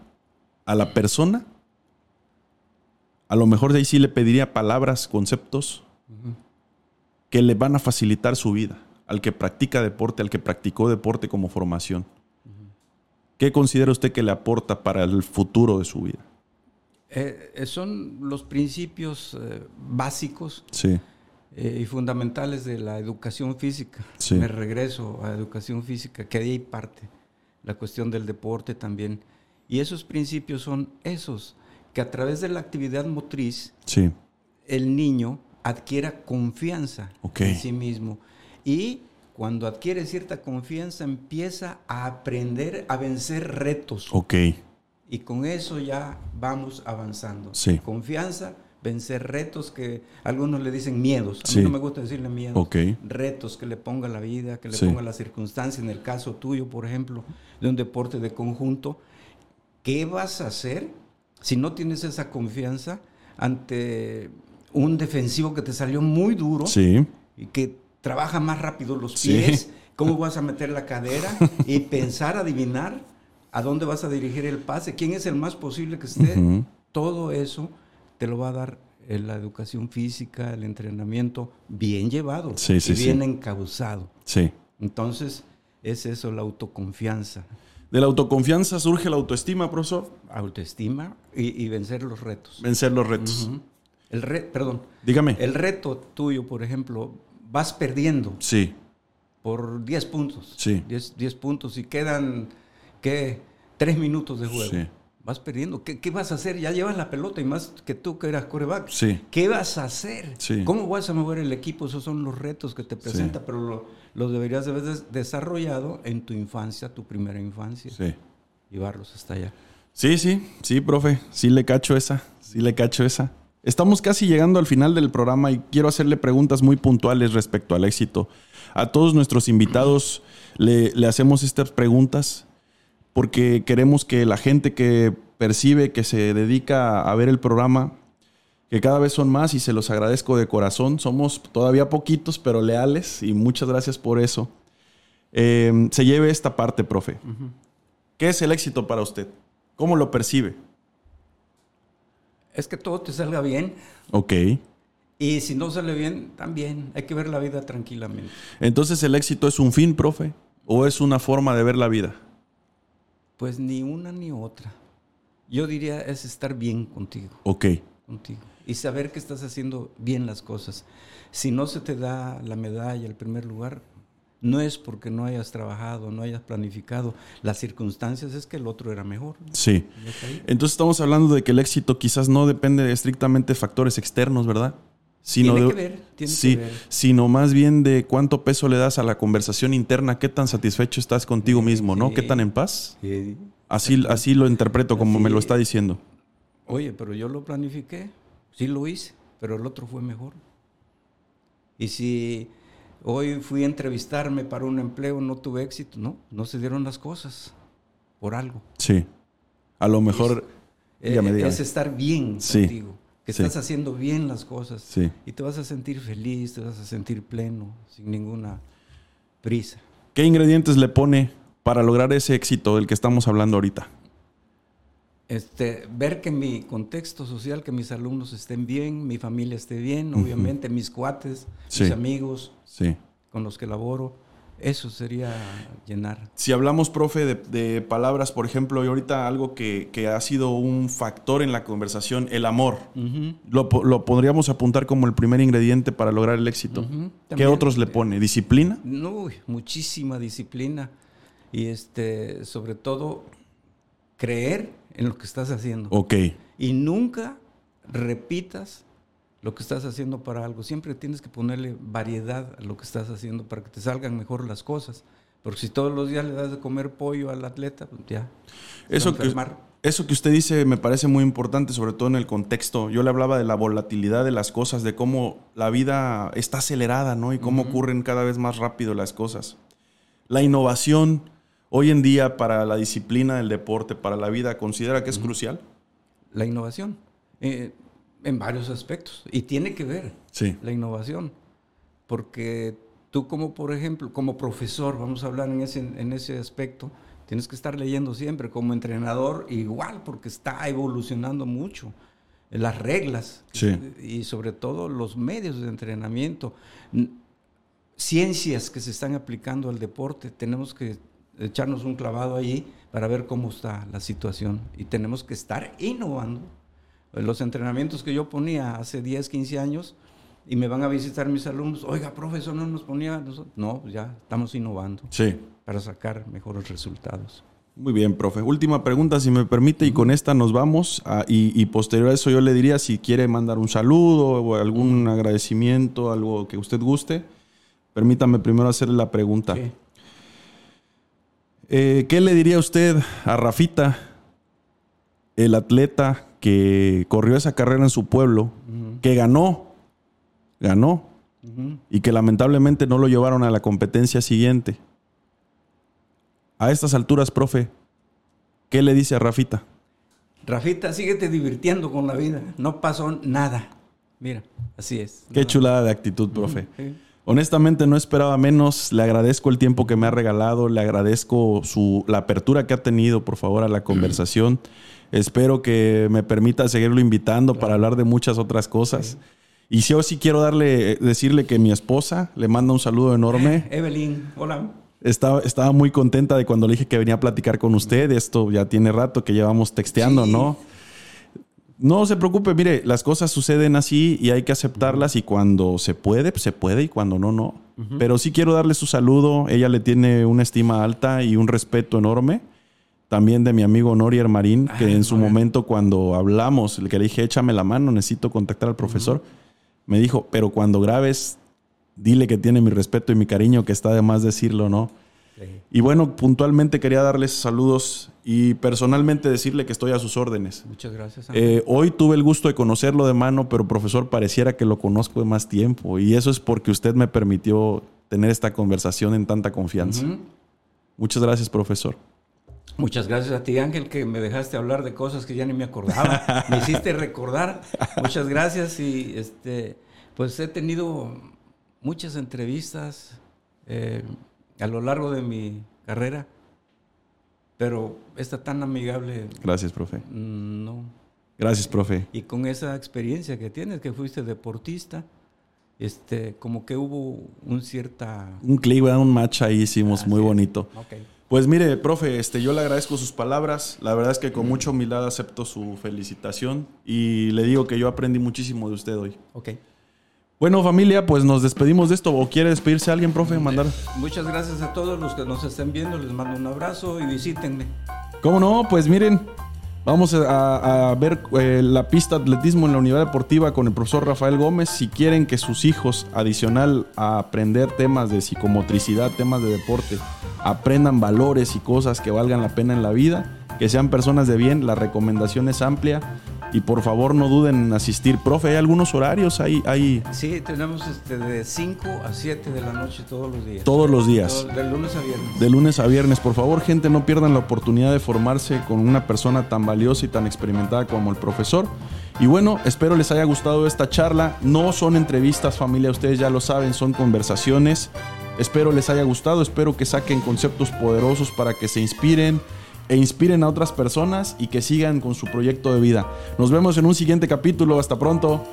a la persona? A lo mejor de ahí sí le pediría palabras, conceptos que le van a facilitar su vida al que practica deporte, al que practicó deporte como formación. ¿Qué considera usted que le aporta para el futuro de su vida? Eh, eh, son los principios eh, básicos sí. y fundamentales de la educación física. Me regreso a educación física, que ahí parte la cuestión del deporte también. Y esos principios son esos, que a través de la actividad motriz, sí. el niño adquiera confianza en sí mismo y cuando adquiere cierta confianza empieza a aprender a vencer retos. Ok. Y con eso ya vamos avanzando. Sí. Confianza, vencer retos que algunos le dicen miedos. A mí no me gusta decirle miedos. Ok. Retos que le ponga la vida, que le ponga la circunstancia. En el caso tuyo, por ejemplo, de un deporte de conjunto, ¿qué vas a hacer si no tienes esa confianza ante un defensivo que te salió muy duro? Sí. Y que trabaja más rápido los pies, cómo *laughs* vas a meter la cadera y pensar, adivinar a dónde vas a dirigir el pase, quién es el más posible que esté. Todo eso te lo va a dar la educación física, el entrenamiento bien llevado y bien encauzado. Sí. Entonces, es eso, la autoconfianza. De la autoconfianza surge la autoestima, profesor. Autoestima y, vencer los retos. Vencer los retos. El re, perdón. Dígame. El reto tuyo, por ejemplo, vas perdiendo. Sí. Por 10 puntos. Sí. 10 puntos y quedan, ¿qué? 3 minutos de juego. Sí. Vas perdiendo. ¿Qué, vas a hacer? Ya llevas la pelota y más que tú que eras coreback. Sí. ¿Qué vas a hacer? Sí. ¿Cómo vas a mover el equipo? Esos son los retos que te presenta, pero lo, los deberías haber desarrollado en tu infancia, tu primera infancia. Sí. Llevarlos hasta allá. Sí, sí, sí, profe. Sí le cacho esa. Sí le cacho esa. Estamos casi llegando al final del programa y quiero hacerle preguntas muy puntuales respecto al éxito. A todos nuestros invitados le, hacemos estas preguntas porque queremos que la gente que percibe, que se dedica a ver el programa, que cada vez son más y se los agradezco de corazón. Somos todavía poquitos, pero leales y muchas gracias por eso. Em, se lleve esta parte, profe. ¿Qué es el éxito para usted? ¿Cómo lo percibe? es que todo te salga bien. Ok. Y si no sale bien, también hay que ver la vida tranquilamente. Entonces, ¿el éxito es un fin, profe? ¿O es una forma de ver la vida? Pues ni una ni otra. Yo diría es estar bien contigo. Ok. Contigo. Y saber que estás haciendo bien las cosas. Si no se te da la medalla, el primer lugar, no es porque no hayas trabajado, no hayas planificado. Las circunstancias es que el otro era mejor. Sí. Entonces estamos hablando de que el éxito quizás no depende estrictamente de factores externos, ¿verdad? Sino tiene que ver, tiene sí, que ver. sino más bien de cuánto peso le das a la conversación interna, qué tan satisfecho estás contigo mismo, ¿no? ¿Qué tan en paz? Así, así lo interpreto como me lo está diciendo. Oye, pero yo lo planifiqué, sí lo hice, pero el otro fue mejor. Y si Hoy fui a entrevistarme para un empleo, no tuve éxito, no, no se dieron las cosas por algo. Sí. A lo mejor es, eh, es estar bien contigo. Que Sí. estás haciendo bien las cosas Sí. y te vas a sentir feliz, te vas a sentir pleno, sin ninguna prisa. ¿Qué ingredientes le pone para lograr ese éxito del que estamos hablando ahorita? Este, ver que mi contexto social, que mis alumnos estén bien, mi familia esté bien, obviamente mis cuates, Sí. mis amigos con los que laboro, eso sería llenar. Si hablamos, profe, de, de palabras, por ejemplo, y ahorita algo que, que ha sido un factor en la conversación, el amor. Lo, lo podríamos apuntar como el primer ingrediente para lograr el éxito. ¿Qué También, otros le pone? ¿Disciplina? Uy, muchísima disciplina y este, sobre todo creer en lo que estás haciendo Ok. y nunca repitas lo que estás haciendo para algo. Siempre tienes que ponerle variedad a lo que estás haciendo para que te salgan mejor las cosas. Porque si todos los días le das de comer pollo al atleta, pues ya. Eso que, eso que usted dice me parece muy importante, sobre todo en el contexto. Yo le hablaba de la volatilidad de las cosas, de cómo la vida está acelerada, ¿no? Y cómo ocurren cada vez más rápido las cosas. La innovación hoy en día para la disciplina del deporte, para la vida, ¿considera que es crucial? La innovación, eh, en varios aspectos. Y tiene que ver Sí. la innovación. Porque tú como, por ejemplo, como profesor, vamos a hablar en ese, en ese aspecto, tienes que estar leyendo siempre. Como entrenador, igual, porque está evolucionando mucho. Las reglas Sí. y sobre todo los medios de entrenamiento, ciencias que se están aplicando al deporte. Tenemos que echarnos un clavado allí para ver cómo está la situación y tenemos que estar innovando. Los entrenamientos que yo ponía hace 10, 15 años y me van a visitar mis alumnos, oiga, profesor, no nos ponía, nosotros-". no, pues ya estamos innovando Sí. para sacar mejores resultados. Muy bien, profe. Última pregunta, si me permite, y con esta nos vamos. Ah, y, y posterior a eso yo le diría si quiere mandar un saludo o algún agradecimiento, algo que usted guste. Permítame primero hacerle la pregunta. Sí. Eh, ¿Qué le diría usted a Rafita, el atleta que corrió esa carrera en su pueblo, que ganó, ganó, y que lamentablemente no lo llevaron a la competencia siguiente? A estas alturas, profe, ¿qué le dice a Rafita? Rafita, síguete divirtiendo con la vida, no pasó nada. Mira, así es. Qué chulada de actitud, profe. Sí. Honestamente no esperaba menos. Le agradezco el tiempo que me ha regalado, le agradezco su, la apertura que ha tenido, por favor, a la conversación. Espero que me permita seguirlo invitando para hablar de muchas otras cosas. Y si yo sí quiero darle, decirle que mi esposa le manda un saludo enorme. *laughs* Evelyn, hola. Estaba, estaba muy contenta de cuando le dije que venía a platicar con usted. Esto ya tiene rato que llevamos texteando, Sí. ¿no? No se preocupe, mire, las cosas suceden así y hay que aceptarlas y cuando se puede, pues se puede y cuando no, no. Pero sí quiero darle su saludo. Ella le tiene una estima alta y un respeto enorme. También de mi amigo Norier Marín, que en su momento cuando hablamos, el que le dije, échame la mano, necesito contactar al profesor, me dijo, pero cuando grabes, dile que tiene mi respeto y mi cariño, que está de más decirlo, ¿no? Y bueno, puntualmente quería darles saludos y personalmente decirle que estoy a sus órdenes. Muchas gracias. Ángel. Eh, hoy tuve el gusto de conocerlo de mano, pero profesor, pareciera que lo conozco de más tiempo. Y eso es porque usted me permitió tener esta conversación en tanta confianza. Muchas gracias, profesor. Muchas gracias a ti, Ángel, que me dejaste hablar de cosas que ya ni me acordaba. *laughs* me hiciste recordar. Muchas gracias y este, pues he tenido muchas entrevistas eh, a lo largo de mi carrera, pero esta tan amigable, Gracias, profe. mm, no. Gracias, profe. Y con esa experiencia que tienes, que fuiste deportista, este, como que hubo un cierta... Un clic, un match ahí hicimos muy bonito. Ok. Pues mire, profe, este, yo le agradezco sus palabras. La verdad es que con mucha humildad acepto su felicitación y le digo que yo aprendí muchísimo de usted hoy. Ok. Bueno, familia, pues nos despedimos de esto. ¿O quiere despedirse alguien, profe? Mandar. Muchas gracias a todos los que nos estén viendo. Les mando un abrazo y visítenme. ¿Cómo no? Pues miren, vamos a, a ver eh, la pista de atletismo en la unidad deportiva con el profesor Rafael Gómez. Si quieren que sus hijos, adicional a aprender temas de psicomotricidad, temas de deporte, aprendan valores y cosas que valgan la pena en la vida, que sean personas de bien, la recomendación es amplia. Y por favor no duden en asistir. Profe, ¿hay algunos horarios? ¿Hay, hay... Sí, tenemos este, de 5 a 7 de la noche todos los días. Todos los días. de lunes a viernes. De lunes a viernes. Por favor, gente, no pierdan la oportunidad de formarse con una persona tan valiosa y tan experimentada como el profesor. Y bueno, espero les haya gustado esta charla. No son entrevistas, familia, ustedes ya lo saben, son conversaciones. Espero les haya gustado, espero que saquen conceptos poderosos para que se inspiren e inspiren a otras personas y que sigan con su proyecto de vida. Nos vemos en un siguiente capítulo. Hasta pronto.